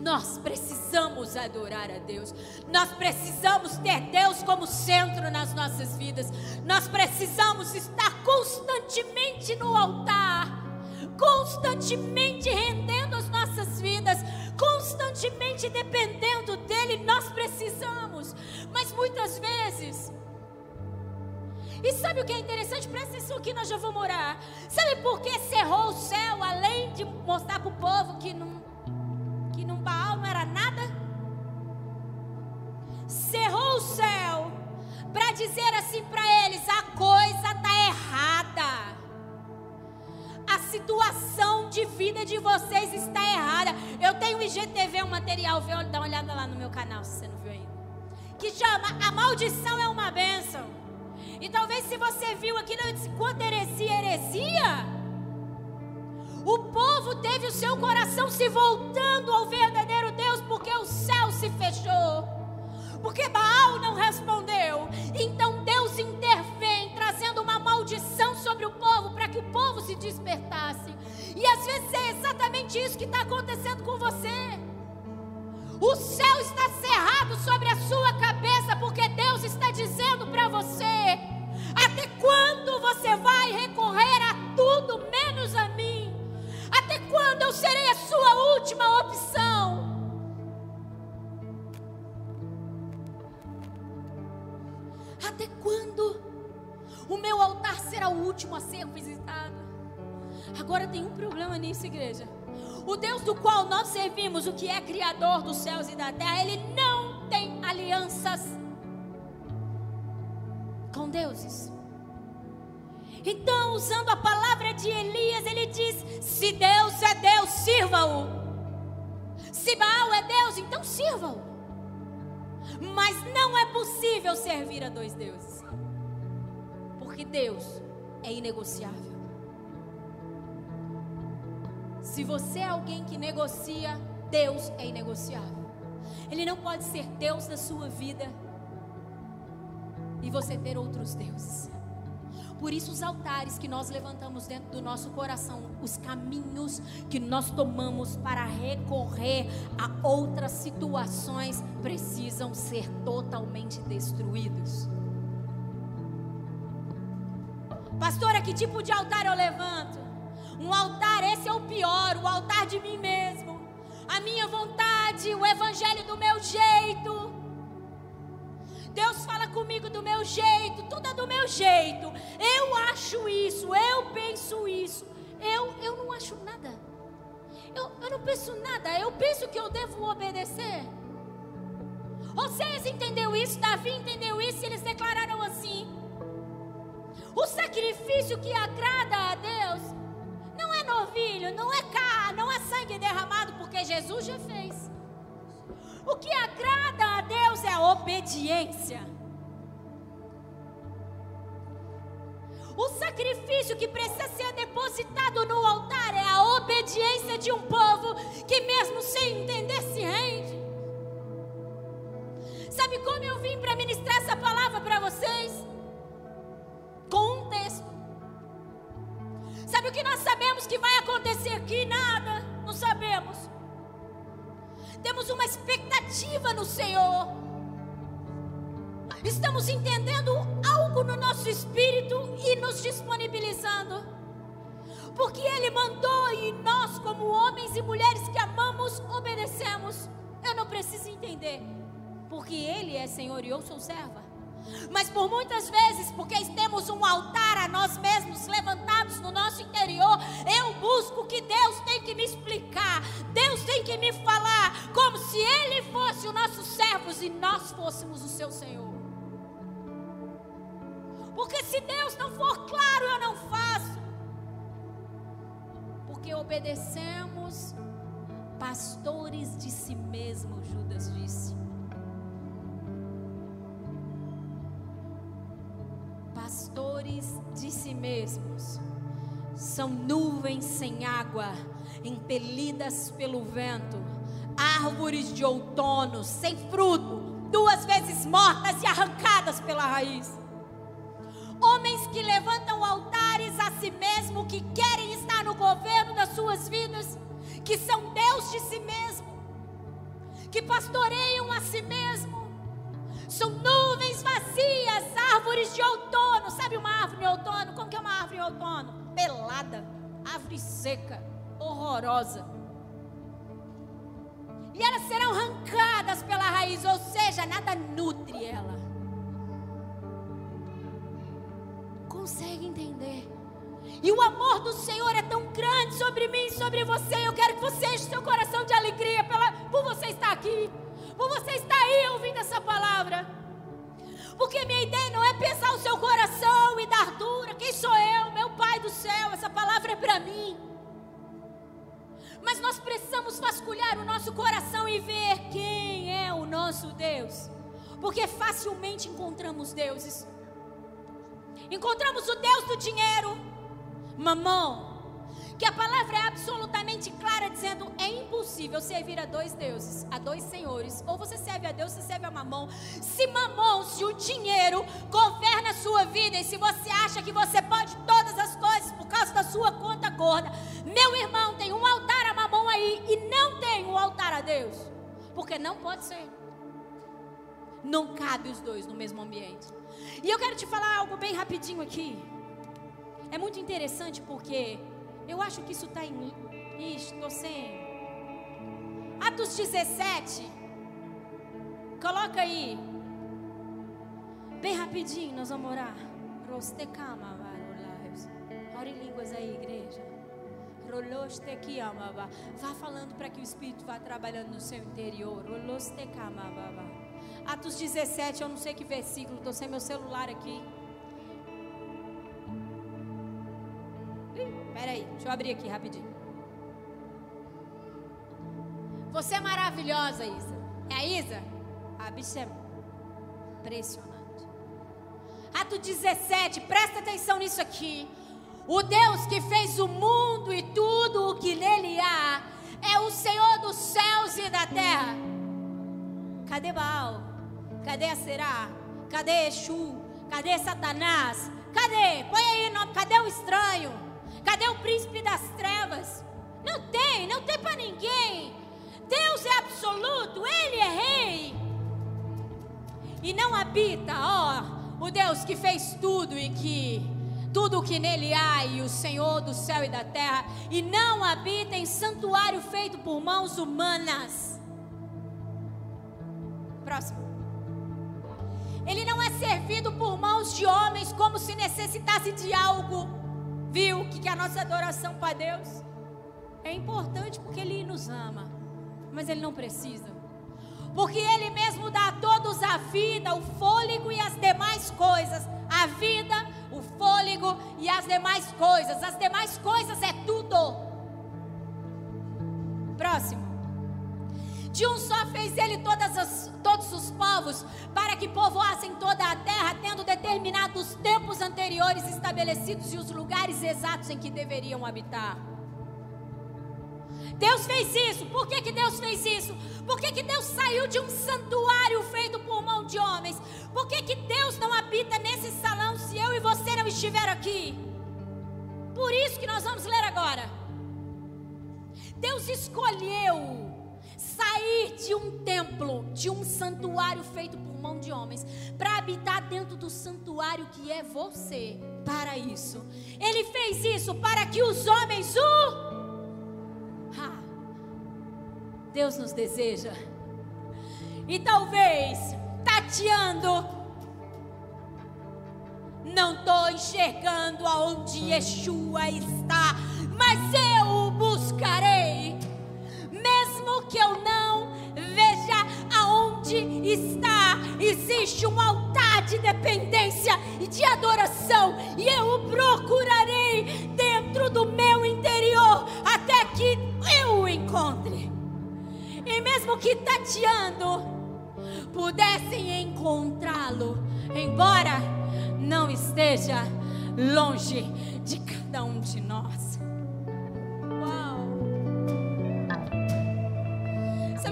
Nós precisamos adorar a Deus. Nós precisamos ter Deus como centro nas nossas vidas. Nós precisamos estar constantemente no altar, constantemente rendendo as nossas vidas, constantemente dependendo dele. Nós precisamos. Muitas vezes e sabe o que é interessante? Presta atenção aqui, nós já vamos morar. Sabe por que cerrou o céu, além de mostrar para o povo que não Baal não era nada? Cerrou o céu para dizer assim para eles: a coisa está errada. A situação de vida de vocês está errada. Eu tenho IGTV, um material, dá uma olhada lá no meu canal se você não viu ainda. Que chama A Maldição é uma Bênção. E talvez se você viu aqui, não disse quanto heresia, heresia. O povo teve o seu coração se voltando ao verdadeiro Deus porque o céu se fechou. Porque Baal não respondeu. Então Deus intervém, trazendo uma maldição sobre o povo para que o povo se despertasse. E às vezes é exatamente isso que está acontecendo com você. O céu está cerrado sobre a sua cabeça porque Deus está dizendo para você: até quando você vai recorrer a tudo menos a mim? Até quando eu serei a sua última opção? Até quando o meu altar será o último a ser visitado? Agora tem um problema nisso, igreja. O Deus do qual nós servimos, o que é Criador dos céus e da terra, ele não tem alianças com deuses. Então, usando a palavra de Elias, ele diz: se Deus é Deus, sirva-o. Se Baal é Deus, então sirva-o. Mas não é possível servir a dois deuses, porque Deus é inegociável. Se você é alguém que negocia, Deus é inegociável. Ele não pode ser Deus da sua vida e você ter outros deuses. Por isso, os altares que nós levantamos dentro do nosso coração, os caminhos que nós tomamos para recorrer a outras situações, precisam ser totalmente destruídos. Pastora, que tipo de altar eu levanto? Um altar, esse é o pior, o altar de mim mesmo. A minha vontade, o evangelho do meu jeito. Deus fala comigo do meu jeito, tudo é do meu jeito. Eu acho isso, eu penso isso. Eu, eu não acho nada. Eu, eu não penso nada, eu penso que eu devo obedecer. Vocês entendeu isso? Davi entendeu isso? Eles declararam assim: o sacrifício que agrada a Deus novilho, não é carne, não é sangue derramado, porque Jesus já fez. O que agrada a Deus é a obediência. O sacrifício que precisa ser depositado no altar é a obediência de um povo que, mesmo sem entender, se rende. Sabe como eu vim para ministrar essa palavra para vocês? Com um texto. Sabe o que nós sabemos que vai acontecer aqui? Nada, não sabemos temos uma expectativa no Senhor. Estamos entendendo algo no nosso espírito e nos disponibilizando. Porque Ele mandou e nós, como homens e mulheres que amamos, obedecemos. Eu não preciso entender, porque Ele é Senhor e eu sou serva. Mas por muitas vezes, porque temos um altar a nós mesmos levantados no nosso interior, eu busco que Deus tem que me explicar, Deus tem que me falar, como se Ele fosse o nosso servo e nós fôssemos o seu Senhor. Porque se Deus não for claro, eu não faço. Porque obedecemos pastores de si mesmo, Judas disse. São nuvens sem água, impelidas pelo vento, árvores de outono sem fruto, duas vezes mortas e arrancadas pela raiz. Homens que levantam altares a si mesmo, que querem estar no governo das suas vidas, que são Deus de si mesmo, que pastoreiam a si mesmo, são nuvens árvores de outono. Sabe uma árvore de outono? Como que é uma árvore de outono? Pelada, árvore seca, horrorosa. E elas serão arrancadas pela raiz, ou seja, nada nutre ela. Consegue entender? E o amor do Senhor é tão grande sobre mim e sobre você. Eu quero que você enche seu coração de alegria pela, por você estar aqui por você estar aí ouvindo essa palavra. Porque minha ideia não é pensar o seu coração e dar dura. Quem sou eu? Meu Pai do céu. Essa palavra é para mim. Mas nós precisamos vasculhar o nosso coração e ver quem é o nosso Deus. Porque facilmente encontramos deuses. Encontramos o Deus do dinheiro, mamão, que a palavra é absolutamente clara, dizendo: é impossível servir a dois deuses, a dois senhores. Ou você serve a Deus, você serve a mamão. Se mamão, se o dinheiro governa a sua vida, e se você acha que você pode todas as coisas por causa da sua conta gorda, meu irmão, tem um altar a mamão aí e não tem um altar a Deus, porque não pode ser. Não cabe os dois no mesmo ambiente. E eu quero te falar algo bem rapidinho aqui. É muito interessante porque eu acho que isso está em. Ixi, estou sem. Atos 17. Coloca aí. Bem rapidinho, nós vamos orar. Ore em línguas aí, igreja. Vá falando para que o Espírito vá trabalhando no seu interior. Atos 17, eu não sei que versículo, estou sem meu celular aqui. Peraí, deixa eu abrir aqui rapidinho. Você é maravilhosa, Isa. É a Isa? A bicha é impressionante. Ato 17, presta atenção nisso aqui. O Deus que fez o mundo e tudo o que nele há é o Senhor dos céus e da terra. Cadê Baal? Cadê a Será? Cadê Exu? Cadê Satanás? Cadê? Põe aí, nome. cadê o estranho? Cadê o príncipe das trevas? Não tem, não tem para ninguém. Deus é absoluto, Ele é rei. E não habita, ó, o Deus que fez tudo e que tudo o que nele há, e o Senhor do céu e da terra, e não habita em santuário feito por mãos humanas. Próximo. Ele não é servido por mãos de homens como se necessitasse de algo. Viu que, a nossa adoração para Deus é importante porque Ele nos ama, mas Ele não precisa. Porque Ele mesmo dá a todos a vida, o fôlego e as demais coisas. A vida, o fôlego e as demais coisas. As demais coisas é tudo. Próximo. De um só fez ele as, todos os povos, para que povoassem toda a terra, tendo determinado os tempos anteriores estabelecidos e os lugares exatos em que deveriam habitar. Deus fez isso. Por que, que Deus fez isso? Por que, que Deus saiu de um santuário feito por mão de homens? Por que, que Deus não habita nesse salão se eu e você não estiver aqui? Por isso que nós vamos ler agora. Deus escolheu sair de um templo, de um santuário feito por mão de homens, para habitar dentro do santuário que é você. Para isso, Ele fez isso para que os homens o. Ha. Deus nos deseja. E talvez, tateando, não estou enxergando aonde Yeshua está, mas eu o buscarei mesmo que eu não veja aonde está, existe um altar de dependência e de adoração, e eu o procurarei dentro do meu interior até que eu o encontre. E mesmo que tateando, pudessem encontrá-lo, embora não esteja longe de cada um de nós.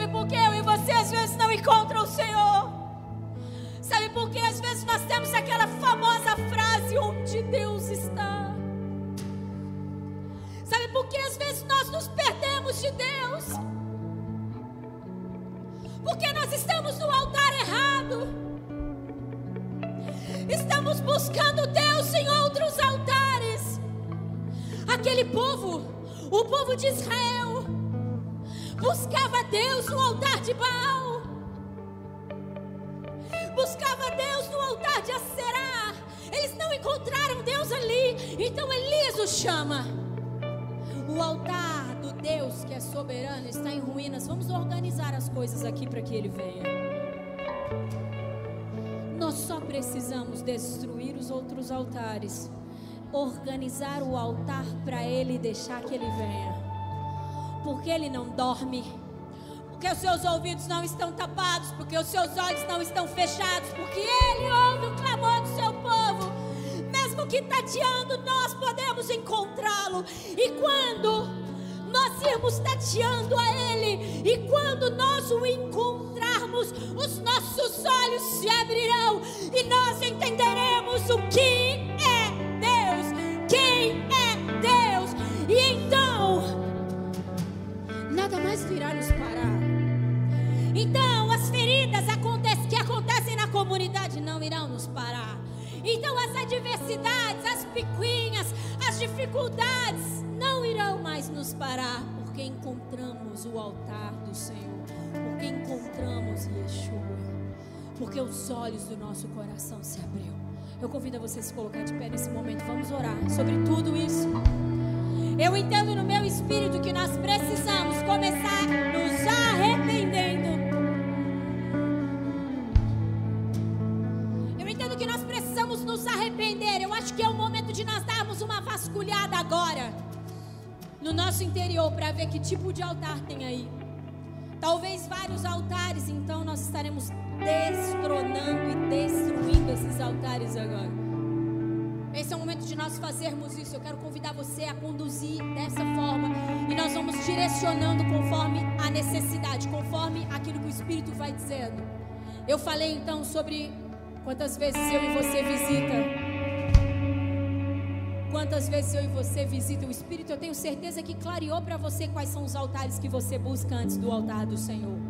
Por que eu e você às vezes não encontram o Senhor? Sabe por que às vezes nós temos aquela famosa frase: onde Deus está? Sabe por que às vezes nós nos perdemos de Deus? Porque nós estamos no altar errado. Estamos buscando Deus em outros altares. Aquele povo, o povo de Israel, buscava Deus no altar de Baal, buscava Deus no altar de Aserá. Eles não encontraram Deus ali, então Elias o chama. O altar do Deus que é soberano está em ruínas. Vamos organizar as coisas aqui para que ele venha. Nós só precisamos destruir os outros altares, organizar o altar para ele e deixar que ele venha porque ele não dorme. Porque os seus ouvidos não estão tapados, porque os seus olhos não estão fechados, porque ele ouve o clamor do seu povo. Mesmo que tateando, nós podemos encontrá-lo. E quando nós irmos tateando a Ele, e quando nós o encontrarmos, os nossos olhos se abrirão e nós entenderemos o que é Deus, quem é Deus, e então nada mais virá nos parar. Então, as feridas que acontecem na comunidade não irão nos parar. Então, as adversidades, as picuinhas, as dificuldades não irão mais nos parar, porque encontramos o altar do Senhor, porque encontramos Yeshua, porque os olhos do nosso coração se abriu. Eu convido a você a se colocar de pé nesse momento. Vamos orar sobre tudo isso. Eu entendo no meu espírito que nós precisamos começar nos arrependendo. Eu entendo que nós precisamos nos arrepender. Eu acho que é o momento de nós darmos uma vasculhada agora no nosso interior para ver que tipo de altar tem aí. Talvez vários altares, então nós estaremos destronando e destruindo esses altares agora. Nós fazermos isso. Eu quero convidar você a conduzir dessa forma. E nós vamos direcionando conforme a necessidade, conforme aquilo que o Espírito vai dizendo. Eu falei então sobre quantas vezes eu e você visita quantas vezes eu e você visita o Espírito, eu tenho certeza que clareou para você quais são os altares que você busca antes do altar do Senhor.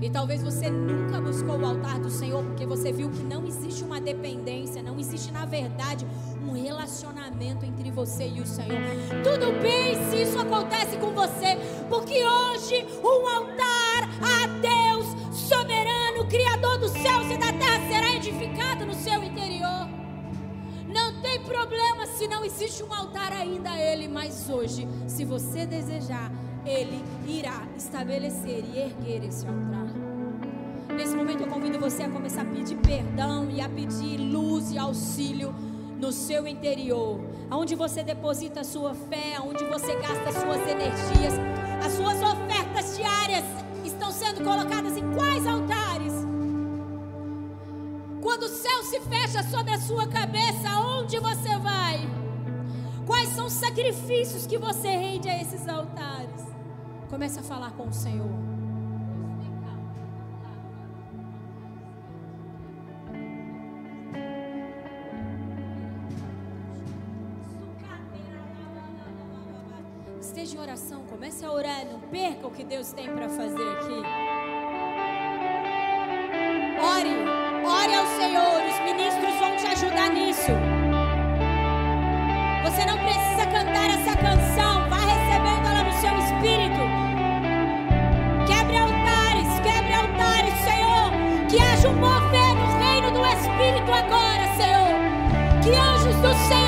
E talvez você nunca buscou o altar do Senhor porque você viu que não existe uma dependência, não existe na verdade um relacionamento entre você e o Senhor. Tudo bem se isso acontece com você, porque hoje um altar a Deus soberano, criador dos céus e da terra será edificado no seu interior. Não tem problema se não existe um altar ainda a Ele, mas hoje, se você desejar, Ele irá estabelecer e erguer esse altar. Nesse momento eu convido você a começar a pedir perdão e a pedir luz e auxílio no seu interior, aonde você deposita a sua fé, aonde você gasta suas energias, as suas ofertas diárias estão sendo colocadas em quais altares? Quando o céu se fecha sobre a sua cabeça, aonde você vai? Quais são os sacrifícios que você rende a esses altares? Comece a falar com o Senhor. Esteja em oração, comece a orar, não perca o que Deus tem para fazer aqui. Ore, ore ao Senhor, os ministros vão te ajudar nisso. Você não precisa cantar essa canção, Haja um mover no reino do Espírito agora, Senhor. Que anjos do Senhor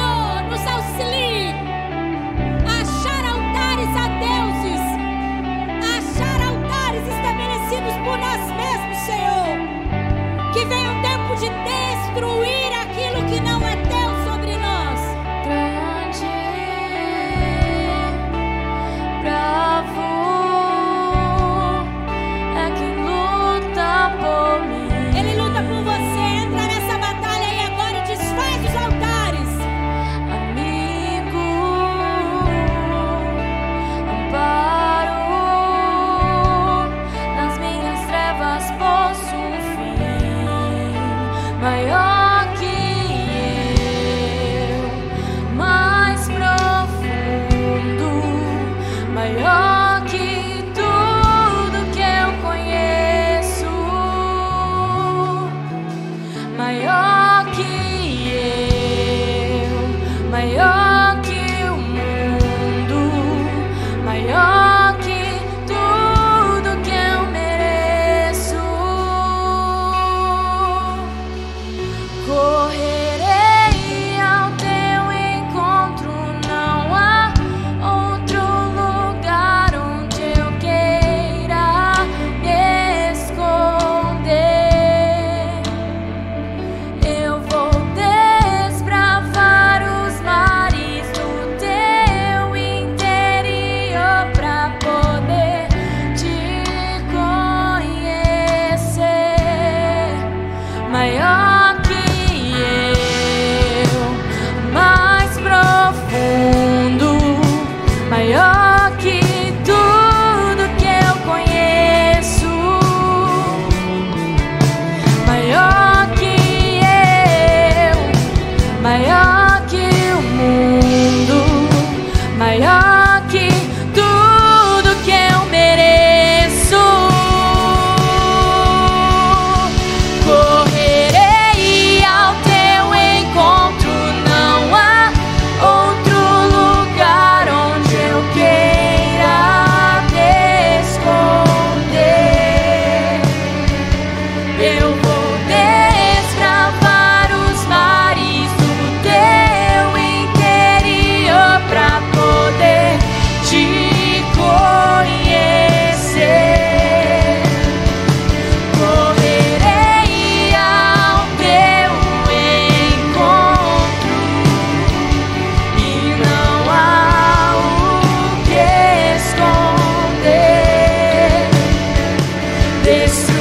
Destruí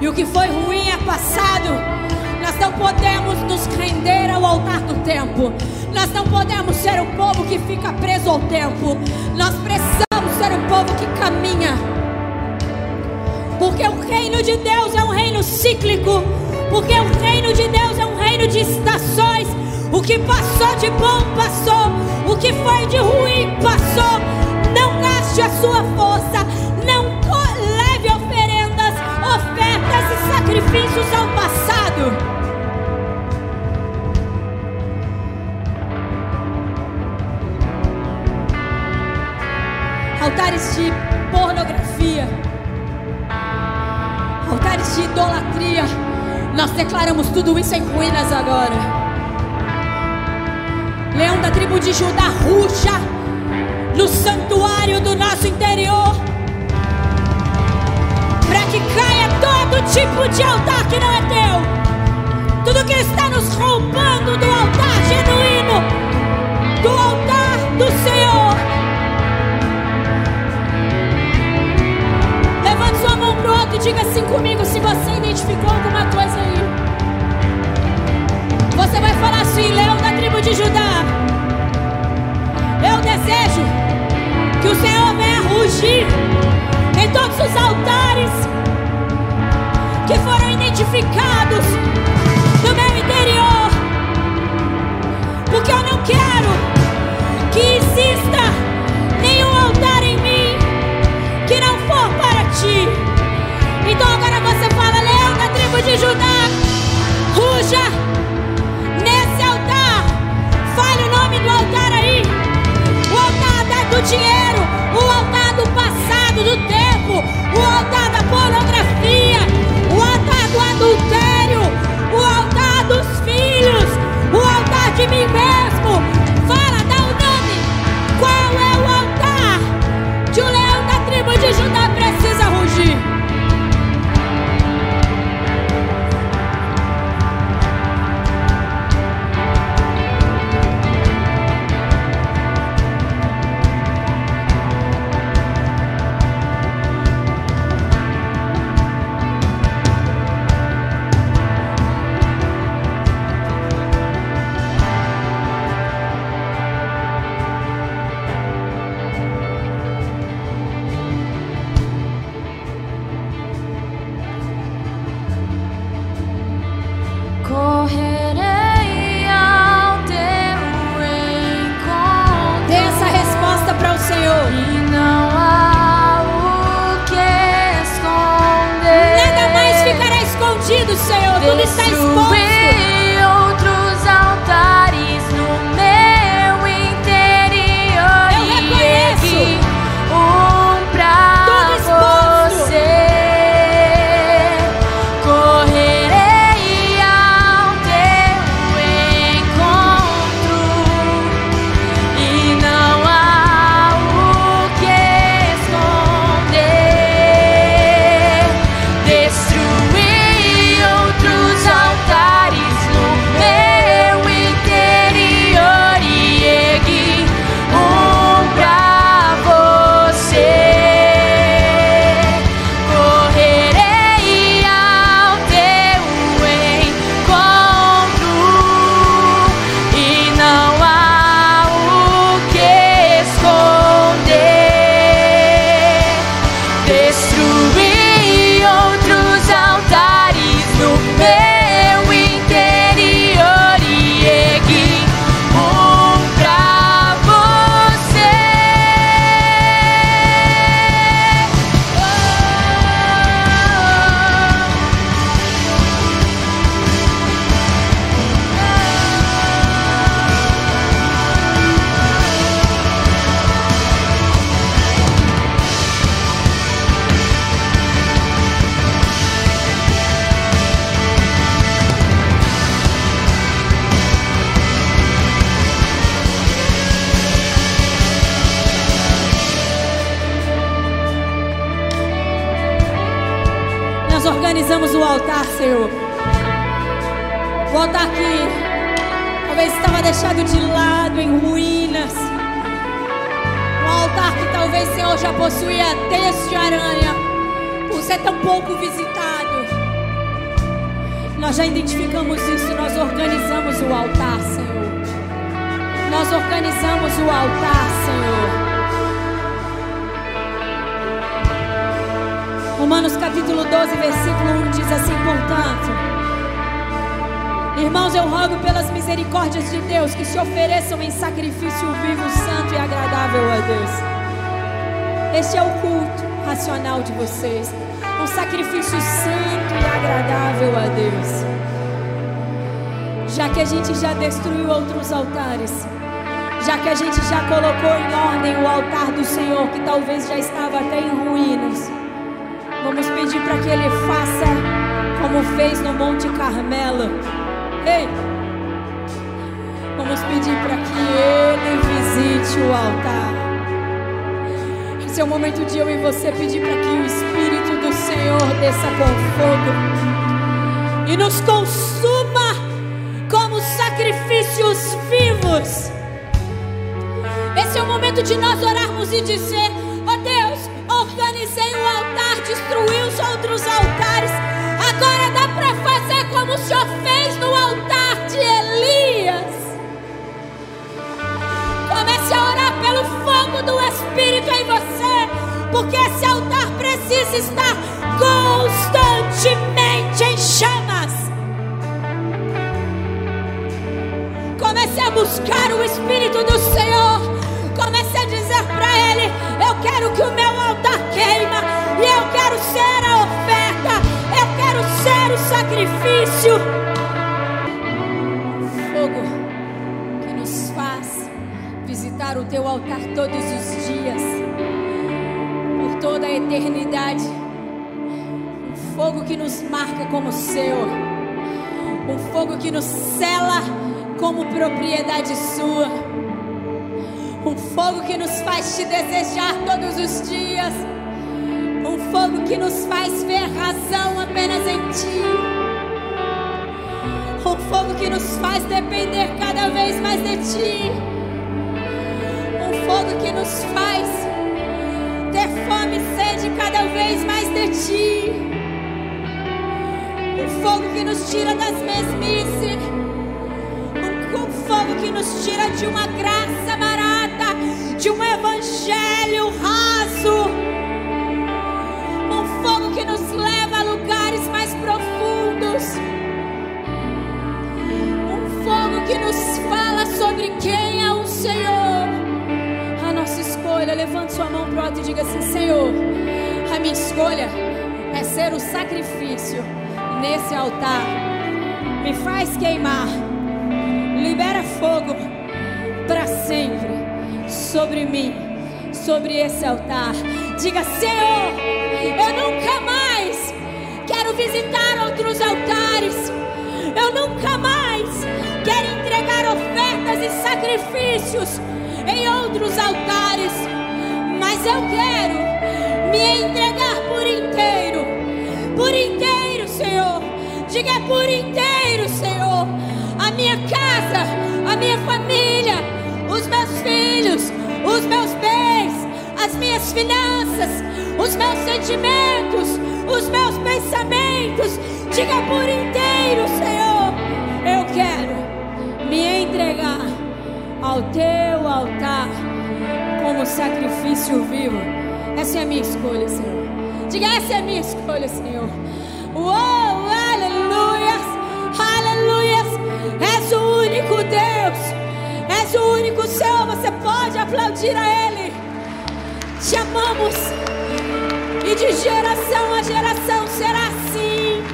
E o que foi ruim é passado. Nós não podemos nos render ao altar do tempo. Nós não podemos ser um povo que fica preso ao tempo. Nós precisamos ser um povo que caminha. Porque o reino de Deus é um reino cíclico. Porque o reino de Deus é um reino de estações. O que passou de bom passou. O que foi de ruim passou. Não gaste a sua força. Sacrifícios ao passado. altares de pornografia, altares de idolatria. Nós declaramos tudo isso em ruínas agora. Leão da tribo de Judá ruxa no santuário do nosso interior. Para que caia todo tipo de altar que não é teu. Tudo que está nos roubando do altar genuíno, do altar do Senhor. Levante sua mão pro alto e diga assim comigo se você identificou alguma coisa aí. Você vai falar assim, leão da tribo de Judá. Eu desejo que o Senhor venha rugir em todos os altares que foram identificados no meu interior. Porque eu não quero que exista nenhum altar em mim que não for para ti. Então agora você fala, leão da tribo de Judá, ruja nesse altar. Fale o nome do altar aí. O altar do dinheiro, o altar do passado, do tempo, o altar Nós já identificamos isso, nós organizamos o altar, Senhor. Nós organizamos o altar, Senhor. Romanos capítulo 12, versículo 1 diz assim: Portanto, irmãos, eu rogo pelas misericórdias de Deus que se ofereçam em sacrifício vivo, santo e agradável a Deus. Este é o culto racional de vocês, um sacrifício santo e agradável a Deus. Já que a gente já destruiu outros altares, já que a gente já colocou em ordem o altar do Senhor, que talvez já estava até em ruínas. Vamos pedir para que Ele faça como fez no Monte Carmelo. Ei! Vamos pedir para que Ele visite o altar. Esse é o momento de eu e você pedir para que o Espírito Senhor desça com fogo e nos consuma como sacrifícios vivos. Esse é o momento de nós orarmos e dizer: oh Deus, organizei o altar, destruí os outros altares. Agora dá para fazer como o Senhor fez no altar de Elias. Comece a orar pelo fogo do Espírito em você, porque esse altar precisa estar constantemente em chamas. Comece a buscar o Espírito do Senhor. Comece a dizer para Ele: Eu quero que o meu altar queima. E eu quero ser a oferta. Eu quero ser o sacrifício. Fogo que nos faz visitar o teu altar todos os dias. Por toda a eternidade. Fogo que nos marca como seu. Um fogo que nos cela como propriedade sua. Um fogo que nos faz te desejar todos os dias. Um fogo que nos faz ver razão apenas em ti. Um fogo que nos faz depender cada vez mais de ti. Um fogo que nos faz ter fome e sede cada vez mais de ti. Um fogo que nos tira das mesmices um fogo que nos tira de uma graça barata, de um evangelho raso. Um fogo que nos leva a lugares mais profundos. Um fogo que nos fala sobre quem é o Senhor. A nossa escolha, levante sua mão pro alto e diga assim: Senhor, a minha escolha é ser o sacrifício nesse altar. Me faz queimar libera fogo para sempre sobre mim, sobre esse altar. Diga, Senhor, eu nunca mais quero visitar outros altares. Eu nunca mais quero entregar ofertas e sacrifícios em outros altares. Mas eu quero me entregar por inteiro, por inteiro, Diga por inteiro, Senhor a minha casa, a minha família, os meus filhos, os meus bens, as minhas finanças, os meus sentimentos, os meus pensamentos. Diga por inteiro, Senhor, eu quero me entregar ao teu altar como sacrifício vivo. Essa é a minha escolha, Senhor. Diga, essa é a minha escolha, Senhor. És o único Senhor. Você pode aplaudir a Ele. Te amamos. E de geração a geração será assim.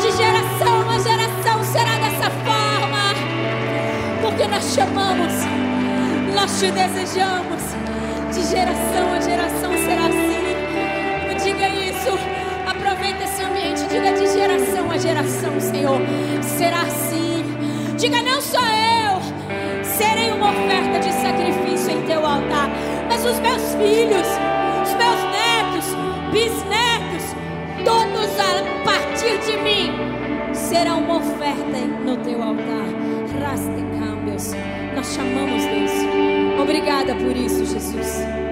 De geração a geração será dessa forma. Porque nós te amamos. Nós te desejamos. De geração a geração será assim. Diga isso. Aproveita esse ambiente. Diga de geração a geração, Senhor. Será assim. Diga, não só eu uma oferta de sacrifício em teu altar. Mas os meus filhos, os meus netos, bisnetos, todos a partir de mim serão uma oferta no teu altar. Raste. Nós chamamos Deus. Obrigada por isso, Jesus.